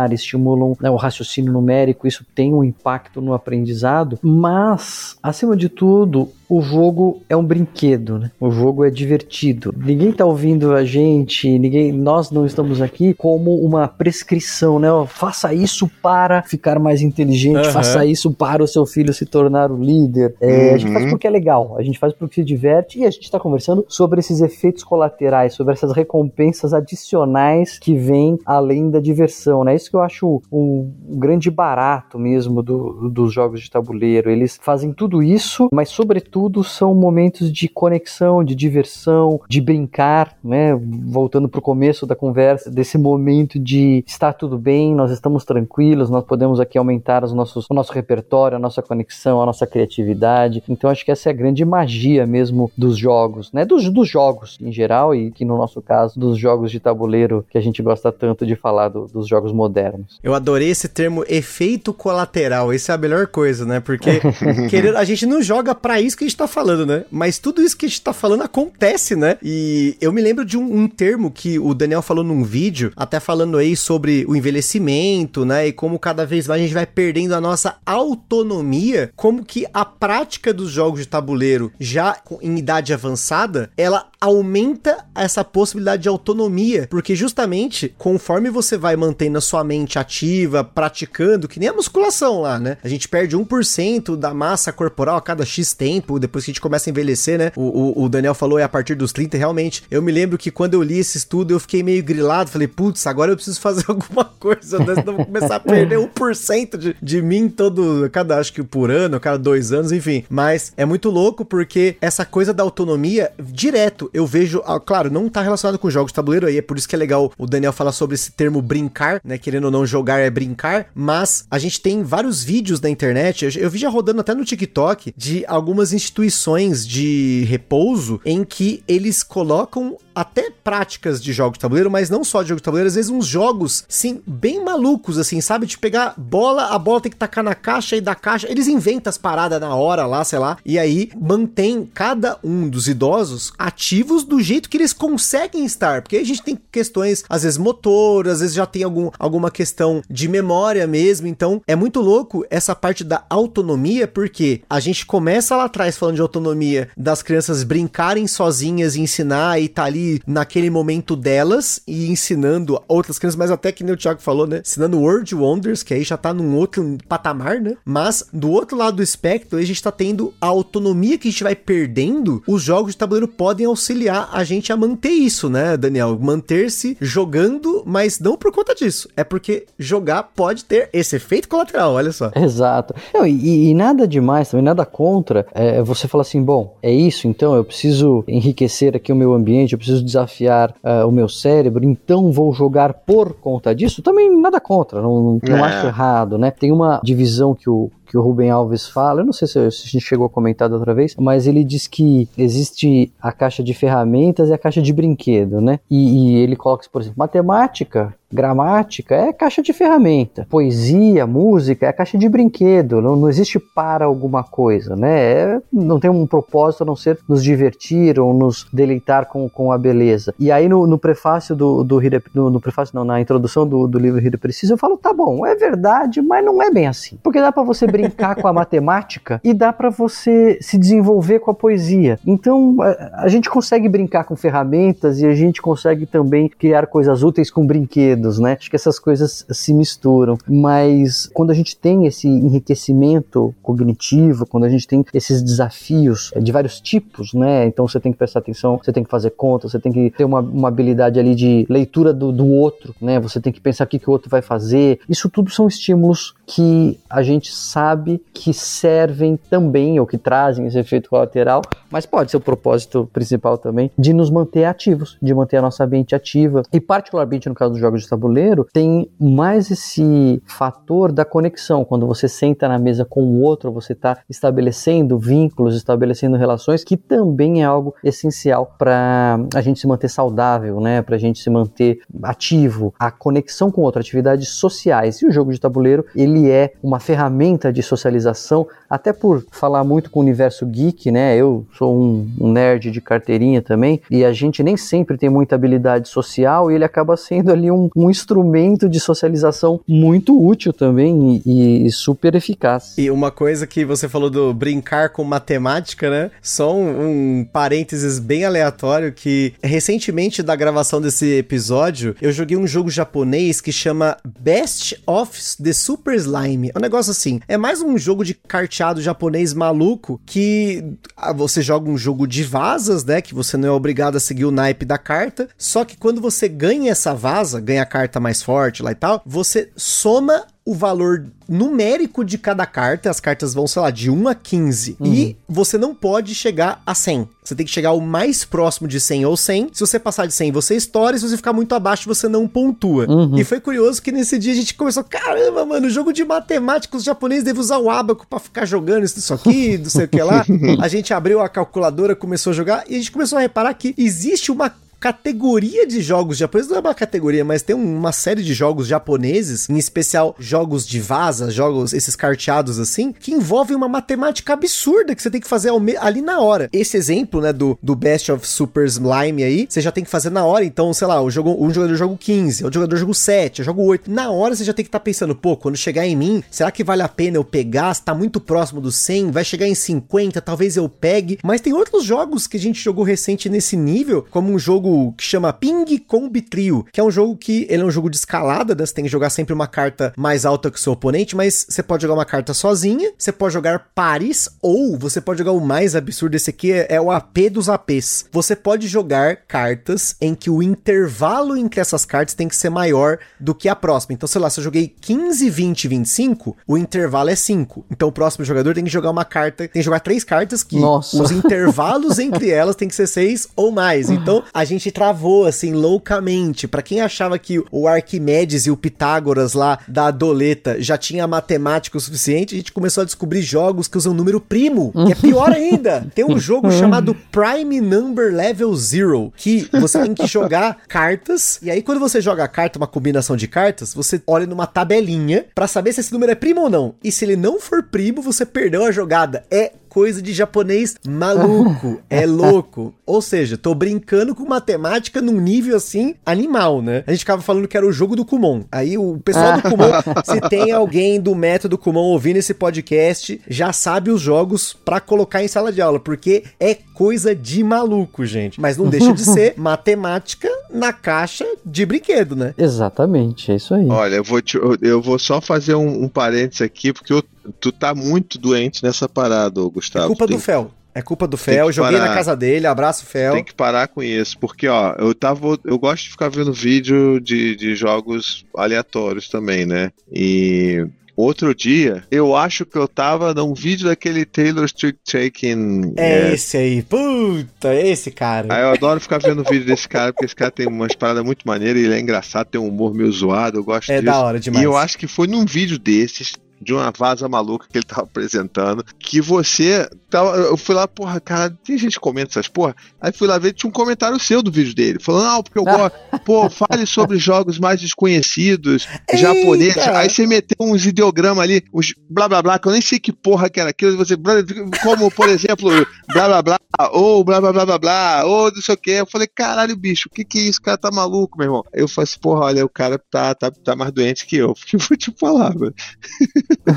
pensar, estimulam né, o raciocínio numérico, isso tem um impacto no aprendizado, mas, acima de tudo, o jogo é um brinquedo, né? O jogo é divertido. Ninguém tá ouvindo a gente, ninguém, nós não estamos aqui como uma prescrição, né? Faça isso para ficar mais inteligente, uhum. faça isso para o seu filho se tornar o líder. É, uhum. A gente faz uhum. porque é legal, a gente faz porque se diverte e a gente está conversando sobre esses efeitos colaterais, sobre essas recompensas adicionais que vêm além da diversão, né? Isso que eu acho um, um grande barato mesmo do, dos jogos de tabuleiro. Eles fazem tudo isso, mas sobretudo são momentos de conexão, de diversão, de brincar, né? Voltando para o começo da conversa, desse momento de estar tudo bem, nós estamos tranquilos, nós podemos aqui aumentar os nossos, o nosso repertório, a nossa conexão, a nossa criatividade. Então acho que essa é a grande magia mesmo dos jogos, né? Dos, dos jogos em geral e que no nosso caso dos jogos de tabuleiro que a gente gosta tanto de falar do, dos jogos modernos. Eu adorei esse termo efeito colateral. Isso é a melhor coisa, né? Porque querendo, a gente não joga para isso que a gente tá falando, né? Mas tudo isso que a gente tá falando acontece, né? E eu me lembro de um, um termo que o Daniel falou num vídeo, até falando aí sobre o envelhecimento, né? E como cada vez mais a gente vai perdendo a nossa autonomia, como que a prática dos jogos de tabuleiro já em idade avançada, ela aumenta essa possibilidade de autonomia, porque justamente conforme você vai mantendo a sua mente ativa, praticando, que nem a musculação lá, né? A gente perde 1% da massa corporal a cada X tempo, depois que a gente começa a envelhecer, né? O, o, o, Daniel falou é a partir dos 30, realmente. Eu me lembro que quando eu li esse estudo, eu fiquei meio grilado, falei, putz, agora eu preciso fazer alguma coisa, né? Senão eu vou começar a perder 1% de, de mim todo, cada, acho que por ano, cada dois anos, enfim. Mas é muito louco porque essa coisa da autonomia, direto, eu vejo, ah, claro, não tá relacionado com jogos de tabuleiro aí, é por isso que é legal o Daniel falar sobre esse termo brincar, né? Querendo ou não jogar é brincar, mas a gente tem vários vídeos na internet, eu, eu vi já rodando até no TikTok, de algumas instituições de repouso em que eles colocam até práticas de jogos de tabuleiro, mas não só de jogos de tabuleiro, às vezes uns jogos, sim, bem malucos, assim, sabe? De pegar bola, a bola tem que tacar na caixa e da caixa, eles inventam as paradas na hora lá, sei lá, e aí mantém cada um dos idosos ativos do jeito que eles conseguem estar, porque a gente tem questões, às vezes motoras, às vezes já tem algum, alguma questão de memória mesmo, então é muito louco essa parte da autonomia, porque a gente começa lá atrás falando de autonomia das crianças brincarem sozinhas e ensinar e tá ali naquele momento delas e ensinando outras crianças, mas até que nem o Thiago falou, né? Ensinando World Wonders, que aí já tá num outro patamar, né? Mas do outro lado do espectro, a gente tá tendo a autonomia que a gente vai perdendo. Os jogos de tabuleiro podem auxiliar a gente a manter isso, né, Daniel? Manter-se jogando, mas não por conta disso. É porque jogar pode ter esse efeito colateral, olha só. Exato. E, e, nada demais, também nada contra. É, você fala assim, bom, é isso, então eu preciso enriquecer aqui o meu ambiente, eu preciso preciso desafiar uh, o meu cérebro, então vou jogar por conta disso, também nada contra, não, não é. acho errado, né? Tem uma divisão que o, que o Rubem Alves fala, eu não sei se a gente chegou a comentar da outra vez, mas ele diz que existe a caixa de ferramentas e a caixa de brinquedo, né? E, e ele coloca, por exemplo, matemática Gramática é caixa de ferramenta. Poesia, música é caixa de brinquedo. Não, não existe para alguma coisa, né? É, não tem um propósito a não ser nos divertir ou nos deleitar com, com a beleza. E aí no, no prefácio do, do no, no, prefácio não, na introdução do, do livro Hira Preciso, eu falo, tá bom, é verdade, mas não é bem assim. Porque dá para você brincar com a matemática e dá para você se desenvolver com a poesia. Então a, a gente consegue brincar com ferramentas e a gente consegue também criar coisas úteis com brinquedos né? Acho que essas coisas se misturam. Mas quando a gente tem esse enriquecimento cognitivo, quando a gente tem esses desafios de vários tipos, né? Então você tem que prestar atenção, você tem que fazer conta, você tem que ter uma, uma habilidade ali de leitura do, do outro, né? Você tem que pensar o que, que o outro vai fazer. Isso tudo são estímulos que a gente sabe que servem também, ou que trazem esse efeito colateral, mas pode ser o propósito principal também, de nos manter ativos, de manter a nossa mente ativa. E particularmente no caso dos jogos de tabuleiro, tem mais esse fator da conexão. Quando você senta na mesa com o outro, você está estabelecendo vínculos, estabelecendo relações, que também é algo essencial para a gente se manter saudável, né? Para a gente se manter ativo. A conexão com outro, atividades sociais. E o jogo de tabuleiro, ele ele é uma ferramenta de socialização, até por falar muito com o universo geek, né? Eu sou um, um nerd de carteirinha também, e a gente nem sempre tem muita habilidade social, e ele acaba sendo ali um, um instrumento de socialização muito útil também e, e, super eficaz. E uma coisa que você falou do brincar com matemática, né? Só um, um parênteses bem aleatório que recentemente da gravação desse episódio, eu joguei um jogo japonês que chama Best of the Super Slime. É um negócio assim, é mais um jogo de carteado japonês maluco que ah, você joga um jogo de vasas, né? Que você não é obrigado a seguir o naipe da carta. Só que quando você ganha essa vaza, ganha a carta mais forte lá e tal, você soma o valor numérico de cada carta. As cartas vão, sei lá, de 1 a 15. Uhum. E você não pode chegar a 100. Você tem que chegar o mais próximo de 100 ou 100. Se você passar de 100, você estoura. Se você ficar muito abaixo, você não pontua. Uhum. E foi curioso que nesse dia a gente começou, caramba, mano, jogo de matemática, os japoneses devem usar o abaco para ficar jogando isso aqui, não sei o que lá. a gente abriu a calculadora, começou a jogar e a gente começou a reparar que existe uma categoria de jogos japoneses, não é uma categoria, mas tem uma série de jogos japoneses, em especial jogos de vaza, jogos, esses carteados assim, que envolvem uma matemática absurda que você tem que fazer ali na hora. Esse exemplo, né, do, do Best of Super Slime aí, você já tem que fazer na hora, então, sei lá, o jogo, um jogador joga 15, outro jogador joga 7, eu jogo 8. Na hora você já tem que estar tá pensando, pô, quando chegar em mim, será que vale a pena eu pegar? Se tá muito próximo do 100, vai chegar em 50, talvez eu pegue. Mas tem outros jogos que a gente jogou recente nesse nível, como um jogo jogo que chama Ping Combi Trio, que é um jogo que ele é um jogo de escalada, né? Você tem que jogar sempre uma carta mais alta que o seu oponente, mas você pode jogar uma carta sozinha, você pode jogar pares, ou você pode jogar o mais absurdo, esse aqui é, é o AP dos APs. Você pode jogar cartas em que o intervalo entre essas cartas tem que ser maior do que a próxima. Então, sei lá, se eu joguei 15, 20, 25, o intervalo é 5. Então o próximo jogador tem que jogar uma carta, tem que jogar três cartas que Nossa. os intervalos entre elas tem que ser seis ou mais. Então a gente gente travou assim loucamente. Para quem achava que o Arquimedes e o Pitágoras lá da doleta já tinha matemática o suficiente, a gente começou a descobrir jogos que usam número primo, que é pior ainda. Tem um jogo chamado Prime Number Level Zero, que você tem que jogar cartas e aí quando você joga a carta, uma combinação de cartas, você olha numa tabelinha para saber se esse número é primo ou não. E se ele não for primo, você perdeu a jogada. É coisa de japonês maluco, é louco. Ou seja, tô brincando com matemática num nível assim animal, né? A gente ficava falando que era o jogo do Kumon. Aí o pessoal do Kumon, se tem alguém do método Kumon ouvindo esse podcast, já sabe os jogos para colocar em sala de aula, porque é coisa de maluco, gente. Mas não deixa de ser matemática na caixa de brinquedo, né? Exatamente, é isso aí. Olha, eu vou, te, eu, eu vou só fazer um, um parênteses aqui, porque eu tu tá muito doente nessa parada, Gustavo. É culpa tem... do Fel. É culpa do Fel, joguei parar. na casa dele, abraço Fel. Tem que parar com isso, porque ó, eu tava, eu gosto de ficar vendo vídeo de, de jogos aleatórios também, né? E Outro dia, eu acho que eu tava num vídeo daquele Taylor Street Taking. É, é esse aí, puta, é esse cara. Aí eu adoro ficar vendo vídeo desse cara, porque esse cara tem umas paradas muito maneiras, ele é engraçado, tem um humor meio zoado, eu gosto é disso. É da hora demais. E eu acho que foi num vídeo desses, de uma vaza maluca que ele tava apresentando, que você tava, eu fui lá, porra, cara, tem gente que comenta essas porra, aí fui lá ver, tinha um comentário seu do vídeo dele, falando, ah, porque eu gosto, pô, fale sobre jogos mais desconhecidos, japoneses, aí você meteu uns ideogramas ali, uns blá blá blá, que eu nem sei que porra que era aquilo, você, como, por exemplo, blá blá blá, ou blá blá blá blá blá, ou não sei o que, eu falei, caralho, bicho, o que que é isso, o cara tá maluco, meu irmão, aí eu falei assim, porra, olha, o cara tá, tá, tá mais doente que eu, que eu vou te falar, velho.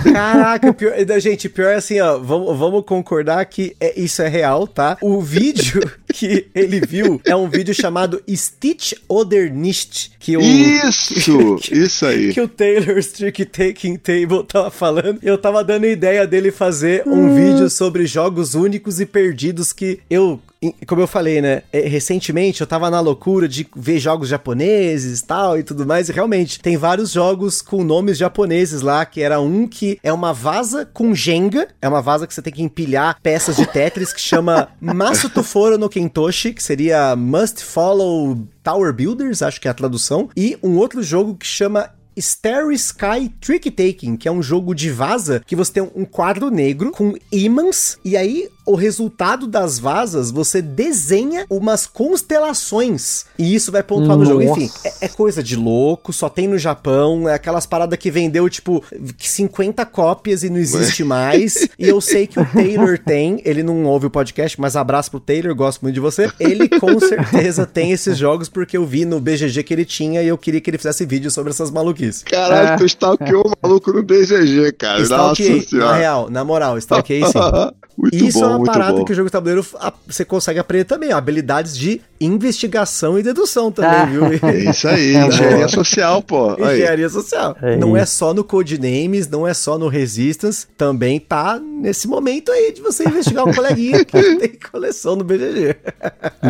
Caraca, pior, gente, pior é assim, ó, vamos, vamos concordar que é, isso é real, tá? O vídeo que ele viu é um vídeo chamado Stitch Oder Nicht, que o Isso, que, isso aí. Que o Taylor Streak Taking Table tava falando. Eu tava dando ideia dele fazer um hum. vídeo sobre jogos únicos e perdidos que eu como eu falei, né? É, recentemente eu tava na loucura de ver jogos japoneses tal e tudo mais, e realmente tem vários jogos com nomes japoneses lá, que era um que é uma vaza com Jenga, é uma vaza que você tem que empilhar peças de Tetris, que chama Masutoforo no Kentoshi, que seria Must Follow Tower Builders, acho que é a tradução, e um outro jogo que chama Starry Sky Trick Taking, que é um jogo de vaza que você tem um quadro negro com ímãs e aí o resultado das vasas, você desenha umas constelações. E isso vai pontuar Nossa. no jogo. Enfim, é, é, coisa de louco, só tem no Japão. É aquelas paradas que vendeu, tipo, 50 cópias e não existe mais. e eu sei que o Taylor tem, ele não ouve o podcast, mas abraço pro Taylor, gosto muito de você. Ele com certeza tem esses jogos porque eu vi no BGG que ele tinha e eu queria que ele fizesse vídeo sobre essas maluquices. Caralho, é. tu stalkeou o maluco no BGG, cara. Senhora. Na real, na moral, stalkeei sim. Muito Isso bom, é uma parada bom. que o jogo de tabuleiro você consegue aprender também, ó, habilidades de investigação e dedução também, ah. viu? É isso aí, é engenharia social, pô. Engenharia social. É não é só no Codenames, não é só no Resistance, também tá nesse momento aí de você investigar um coleguinha que tem coleção no BGG.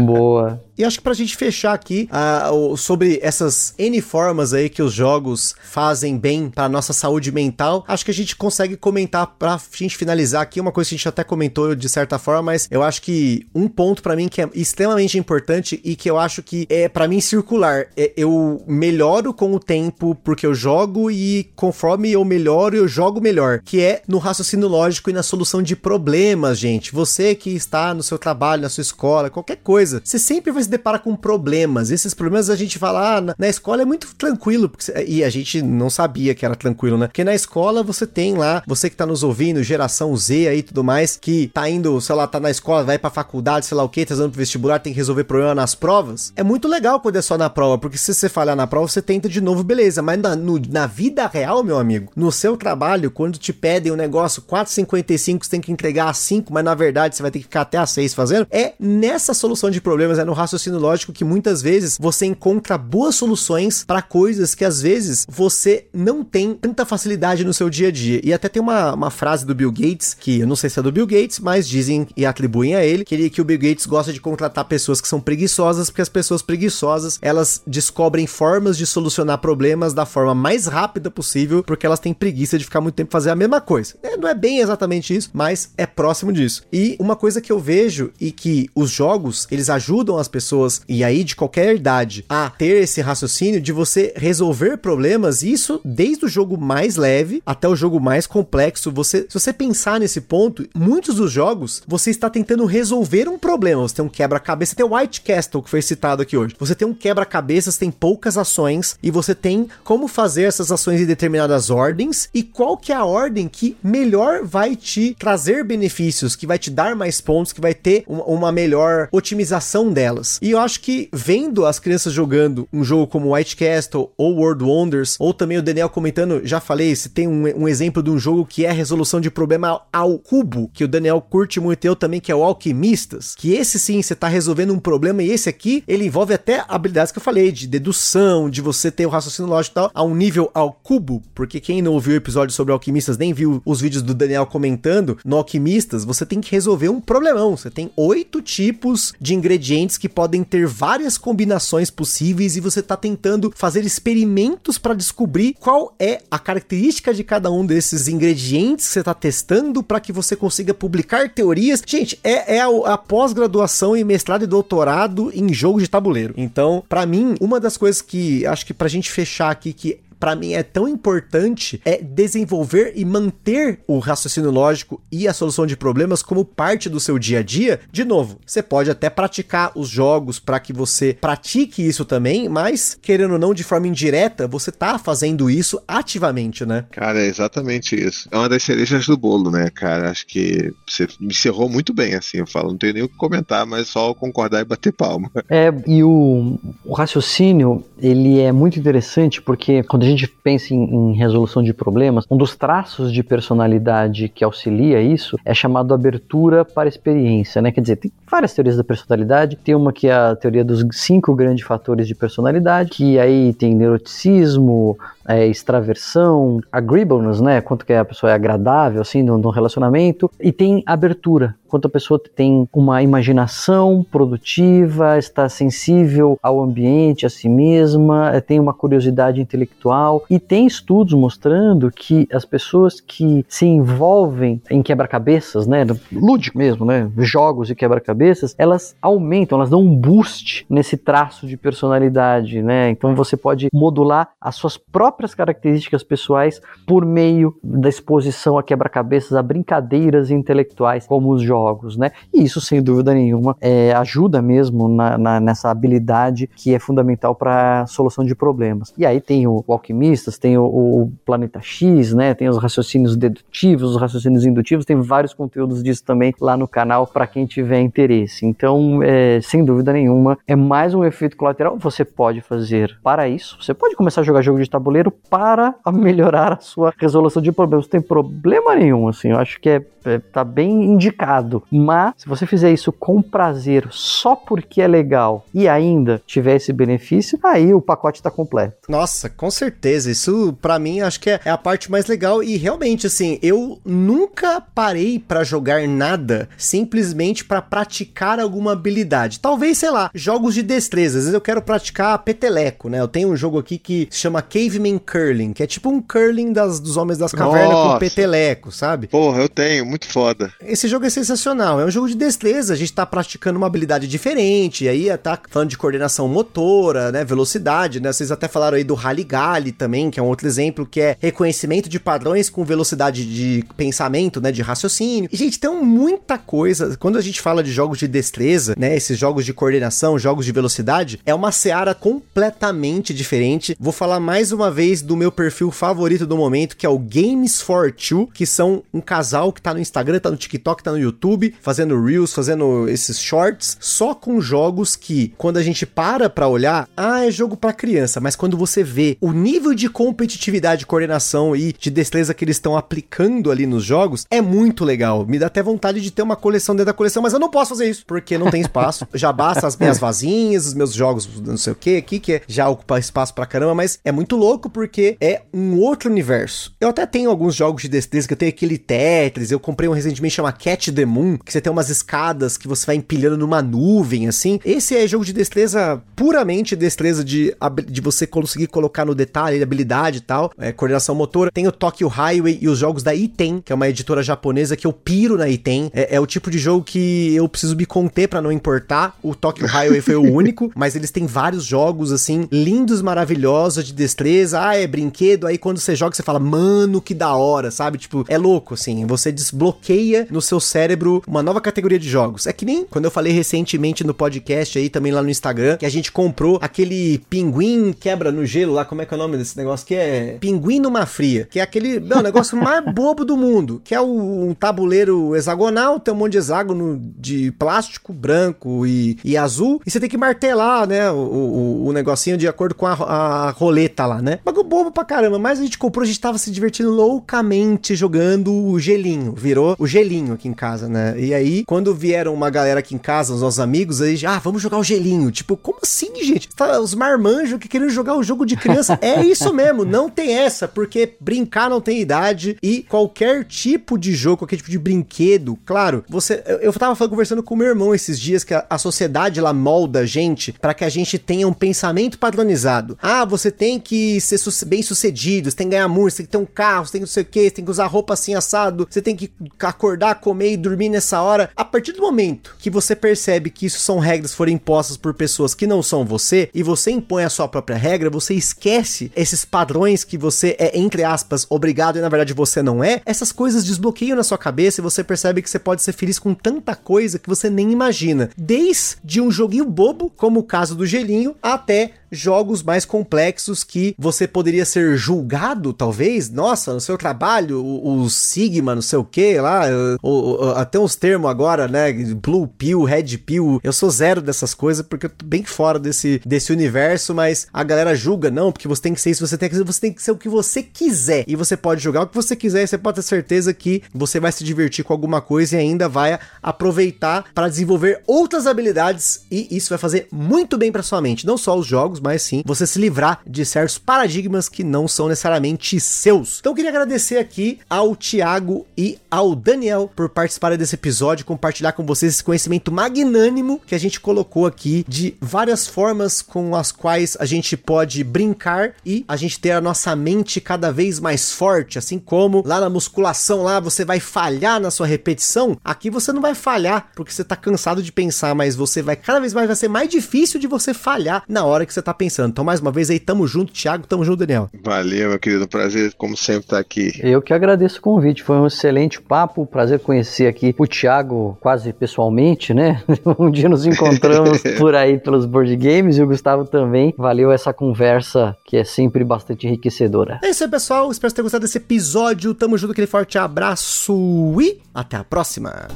Boa. E acho que pra gente fechar aqui uh, sobre essas N formas aí que os jogos fazem bem pra nossa saúde mental, acho que a gente consegue comentar pra gente finalizar aqui uma coisa que a gente até comentou de certa forma, mas eu acho que um ponto para mim que é extremamente importante e que eu acho que é para mim circular, é, eu melhoro com o tempo porque eu jogo e conforme eu melhoro, eu jogo melhor, que é no raciocínio lógico e na solução de problemas, gente. Você que está no seu trabalho, na sua escola, qualquer coisa, você sempre vai se depara com problemas. Esses problemas a gente fala, ah, na, escola é muito tranquilo, porque, e a gente não sabia que era tranquilo, né? Porque na escola você tem lá, você que tá nos ouvindo, geração Z aí e tudo mais, que tá indo, sei lá, tá na escola, vai pra faculdade, sei lá o que, tá indo pro vestibular, tem que resolver problema nas provas. É muito legal quando é só na prova, porque se você falhar na prova, você tenta de novo, beleza. Mas na, no, na vida real, meu amigo, no seu trabalho, quando te pedem um negócio 4,55, você tem que entregar a 5, mas na verdade você vai ter que ficar até a 6 fazendo, é nessa solução de problemas, é no raciocínio raciocínio lógico que muitas vezes você encontra boas soluções para coisas que às vezes você não tem tanta facilidade no seu dia a dia. E até tem uma, uma frase do Bill Gates, que eu não sei se é do Bill Gates, mas dizem e atribuem a ele, que, ele, que o Bill Gates gosta de contratar pessoas que são preguiçosas, porque as pessoas preguiçosas, elas descobrem formas de solucionar problemas da forma mais rápida possível, porque elas têm preguiça de ficar muito tempo fazer a mesma coisa. É, não é bem exatamente isso, mas é próximo disso. E uma coisa que eu vejo e que os jogos, eles ajudam as pessoas pessoas, e aí de qualquer idade, a ter esse raciocínio de você resolver problemas, isso desde o jogo mais leve até o jogo mais complexo. Você, se você pensar nesse ponto, muitos dos jogos você está tentando resolver um problema. Você tem um quebra-cabeça, tem o White Castle que foi citado aqui hoje. Você tem um quebra-cabeças, tem poucas ações e você tem como fazer essas ações em determinadas ordens e qual que é a ordem que melhor vai te trazer benefícios, que vai te dar mais pontos, que vai ter uma, uma melhor otimização delas. E eu acho que vendo as crianças jogando um jogo como White Castle ou World Wonders, ou também o Daniel comentando, já falei, se tem um, um exemplo de um jogo que é resolução de problema ao cubo, que o Daniel curte muito eu também, que é o Alquimistas, que esse sim, você tá resolvendo um problema, e esse aqui, ele envolve até habilidades que eu falei, de dedução, de você ter o raciocínio lógico e tal, a um nível ao cubo, porque quem não ouviu o episódio sobre Alquimistas, nem viu os vídeos do Daniel comentando, no Alquimistas, você tem que resolver um problemão, você tem oito tipos de ingredientes que podem ter várias combinações possíveis e você está tentando fazer experimentos para descobrir qual é a característica de cada um desses ingredientes que você está testando para que você consiga publicar teorias. Gente, é, é a, a pós-graduação e mestrado e doutorado em jogo de tabuleiro. Então, para mim, uma das coisas que acho que pra gente fechar aqui que para mim é tão importante é desenvolver e manter o raciocínio lógico e a solução de problemas como parte do seu dia a dia. De novo, você pode até praticar os jogos para que você pratique isso também, mas querendo ou não de forma indireta, você tá fazendo isso ativamente, né? Cara, é exatamente isso. É uma das cerejas do bolo, né, cara? Acho que você me encerrou muito bem, assim, eu falo, não tenho nem o que comentar, mas só concordar e bater palma. É, e o, o raciocínio, ele é muito interessante porque quando a gente pensa em, em, resolução de problemas, um dos traços de personalidade que auxilia isso é chamado abertura para experiência, né? Quer dizer, tem várias teorias da personalidade. Tem uma que é a teoria dos cinco grandes fatores de personalidade, que aí tem neuroticismo, é, extraversão, agreeableness, né? Quanto que a pessoa é agradável, assim, no, relacionamento. E tem abertura, quanto a pessoa tem uma imaginação produtiva, está sensível ao ambiente, a si mesma, é, tem uma curiosidade intelectual. E tem estudos mostrando que as pessoas que se envolvem em quebra-cabeças, né? Lúdico mesmo, né? Jogos e quebra-cabeças, elas aumentam, elas dão um boost nesse traço de personalidade, né? Então você pode modular as suas próprias características pessoais por meio da exposição a quebra-cabeças, a brincadeiras intelectuais, como os jogos jogos, né? E isso, sem dúvida nenhuma, é, ajuda mesmo na, na, nessa habilidade que é fundamental para solução de problemas. E aí tem o, o Alquimistas, tem o, o, Planeta X, né? Tem os raciocínios dedutivos, os raciocínios indutivos, tem vários conteúdos disso também lá no canal para quem tiver interesse. Então, é, sem dúvida nenhuma, é mais um efeito colateral. Você pode fazer para isso. Você pode começar a jogar jogo de tabuleiro para melhorar a sua resolução de problemas. Não tem problema nenhum, assim. Eu acho que é, é tá bem indicado. Mas se você fizer isso com prazer, só porque é legal e ainda tiver esse benefício, aí o pacote está completo. Nossa, com certeza. Isso para mim acho que é, é, a parte mais legal e realmente assim, eu nunca parei para jogar nada simplesmente para praticar alguma habilidade. Talvez, sei lá, jogos de destreza. Às vezes eu quero praticar peteleco, né? Eu tenho um jogo aqui que se chama Caveman Curling, que é tipo um curling das, dos homens das cavernas Nossa. com peteleco, sabe? Porra, eu tenho, muito foda. Esse jogo é sensacional. É um jogo de destreza, a gente tá praticando uma habilidade diferente, e aí tá falando de coordenação motora, né? Velocidade, né? Vocês até falaram aí do Rally Galley também, que é um outro exemplo, que é reconhecimento de padrões com velocidade de pensamento, né? De raciocínio. E, gente, tem muita coisa. Quando a gente fala de jogos de destreza, né? Esses jogos de coordenação, jogos de velocidade, é uma seara completamente diferente. Vou falar mais uma vez do meu perfil favorito do momento, que é o Games for Two, que são um casal que tá no Instagram, tá no TikTok, tá no YouTube, fazendo Reels, fazendo esses shorts, só com jogos que, quando a gente para pra olhar, ah, é jogo para criança, mas quando você vê o nível de competitividade, coordenação e de destreza que eles estão aplicando ali nos jogos, é muito legal. Me dá até vontade de ter uma coleção dentro da coleção, mas eu não posso fazer isso, porque não tem espaço. já basta as minhas vazinhas, os meus jogos, não sei o que aqui, que já ocupa espaço pra caramba, mas é muito louco porque é um outro universo. Eu até tenho alguns jogos de destreza, que eu tenho aquele Tetris, eu comprei um recentemente chama Cat the Moon, que você tem umas escadas que você vai empilhando numa nuvem, assim. Esse é jogo de destreza, puramente destreza de, de você conseguir colocar no detalhe, habilidade e tal, é, coordenação motora. Tem o Tokyo Highway e os jogos da Iten, que é uma editora japonesa que eu piro na Iten. É, é o tipo de jogo que eu preciso me conter para não importar. O Tokyo Highway foi o único, mas eles têm vários jogos, assim, lindos, maravilhosos, de destreza. Ah, é brinquedo. Aí quando você joga, você fala, mano, que da hora, sabe? Tipo, é louco, assim. Você desbloqueia no seu cérebro uma nova categoria de jogos. É que nem quando eu falei recentemente no podcast aí, também lá no Instagram, que a gente comprou aquele pinguim quebra no gelo lá, como é que é o nome desse negócio? Que é pinguim numa fria, que é aquele, não, negócio mais bobo do mundo, que é um tabuleiro hexagonal, tem um monte de hexágono de plástico branco e, e azul, e você tem que martelar, né, o, o, o negocinho de acordo com a, a roleta lá, né? Bagulho bobo pra caramba, mas a gente comprou, a gente tava se divertindo loucamente jogando o gelinho, virou o gelinho aqui em casa, né? E aí, quando vieram uma galera aqui em casa, os nossos amigos, aí, ah, vamos jogar o gelinho. Tipo, como assim, gente? Tá, os marmanjos que querem jogar o jogo de criança. é isso mesmo, não tem essa, porque brincar não tem idade e qualquer tipo de jogo, qualquer tipo de brinquedo, claro, você. Eu, eu tava conversando com meu irmão esses dias que a, a sociedade lá molda a gente para que a gente tenha um pensamento padronizado. Ah, você tem que ser bem sucedido, você tem que ganhar muito, você tem que ter um carro, você tem que não sei o que, você tem que usar roupa assim assado, você tem que acordar, comer e dormir nessa hora. A partir do momento que você percebe que isso são regras foram impostas por pessoas que não são você e você impõe a sua própria regra, você esquece esses padrões que você é, entre aspas, obrigado e na verdade você não é. Essas coisas desbloqueiam na sua cabeça e você percebe que você pode ser feliz com tanta coisa que você nem imagina. Desde um joguinho bobo, como o caso do gelinho, até jogos mais complexos que você poderia ser julgado, talvez. Nossa, no seu trabalho, o, o Sigma, não sei o que lá, o, o, até uns termos agora, né? Blue Pill, Red Pill. Eu sou zero dessas coisas porque eu tô bem fora desse, desse universo, mas a galera julga, não, porque você tem que ser isso, você tem que ser, você tem que ser o que você quiser. E você pode jogar o que você quiser e você pode ter certeza que você vai se divertir com alguma coisa e ainda vai aproveitar para desenvolver outras habilidades e isso vai fazer muito bem para sua mente. Não só os jogos, mas sim você se livrar de certos paradigmas que não são necessariamente seus. Então eu queria agradecer aqui ao Thiago e ao Daniel por participarem desse episódio, compartilhar com vocês esse conhecimento magnânimo que a gente colocou aqui de várias formas com as quais a gente pode brincar e a gente ter a nossa mente cada vez mais forte, assim como lá na musculação lá você vai falhar na sua repetição, aqui você não vai falhar porque você tá cansado de pensar, mas você vai cada vez mais vai ser mais difícil de você falhar na hora que você tá pensando. Então, mais uma vez aí, tamo junto, Thiago, tamo junto, Daniel. Valeu, meu querido, prazer, como sempre, estar tá aqui. Eu que agradeço o convite, foi um excelente papo, prazer conhecer aqui conheci o Thiago quase pessoalmente, né? Um dia nos encontramos por aí pelos board games e o Gustavo também. Valeu essa conversa que é sempre bastante enriquecedora. É isso aí, pessoal. Espero que tenham gostado desse episódio. Tamo junto, aquele forte abraço e até a próxima.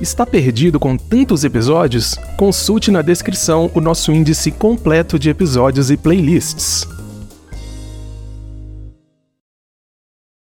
Está perdido com tantos episódios? Consulte na descrição o nosso índice completo de episódios e playlists.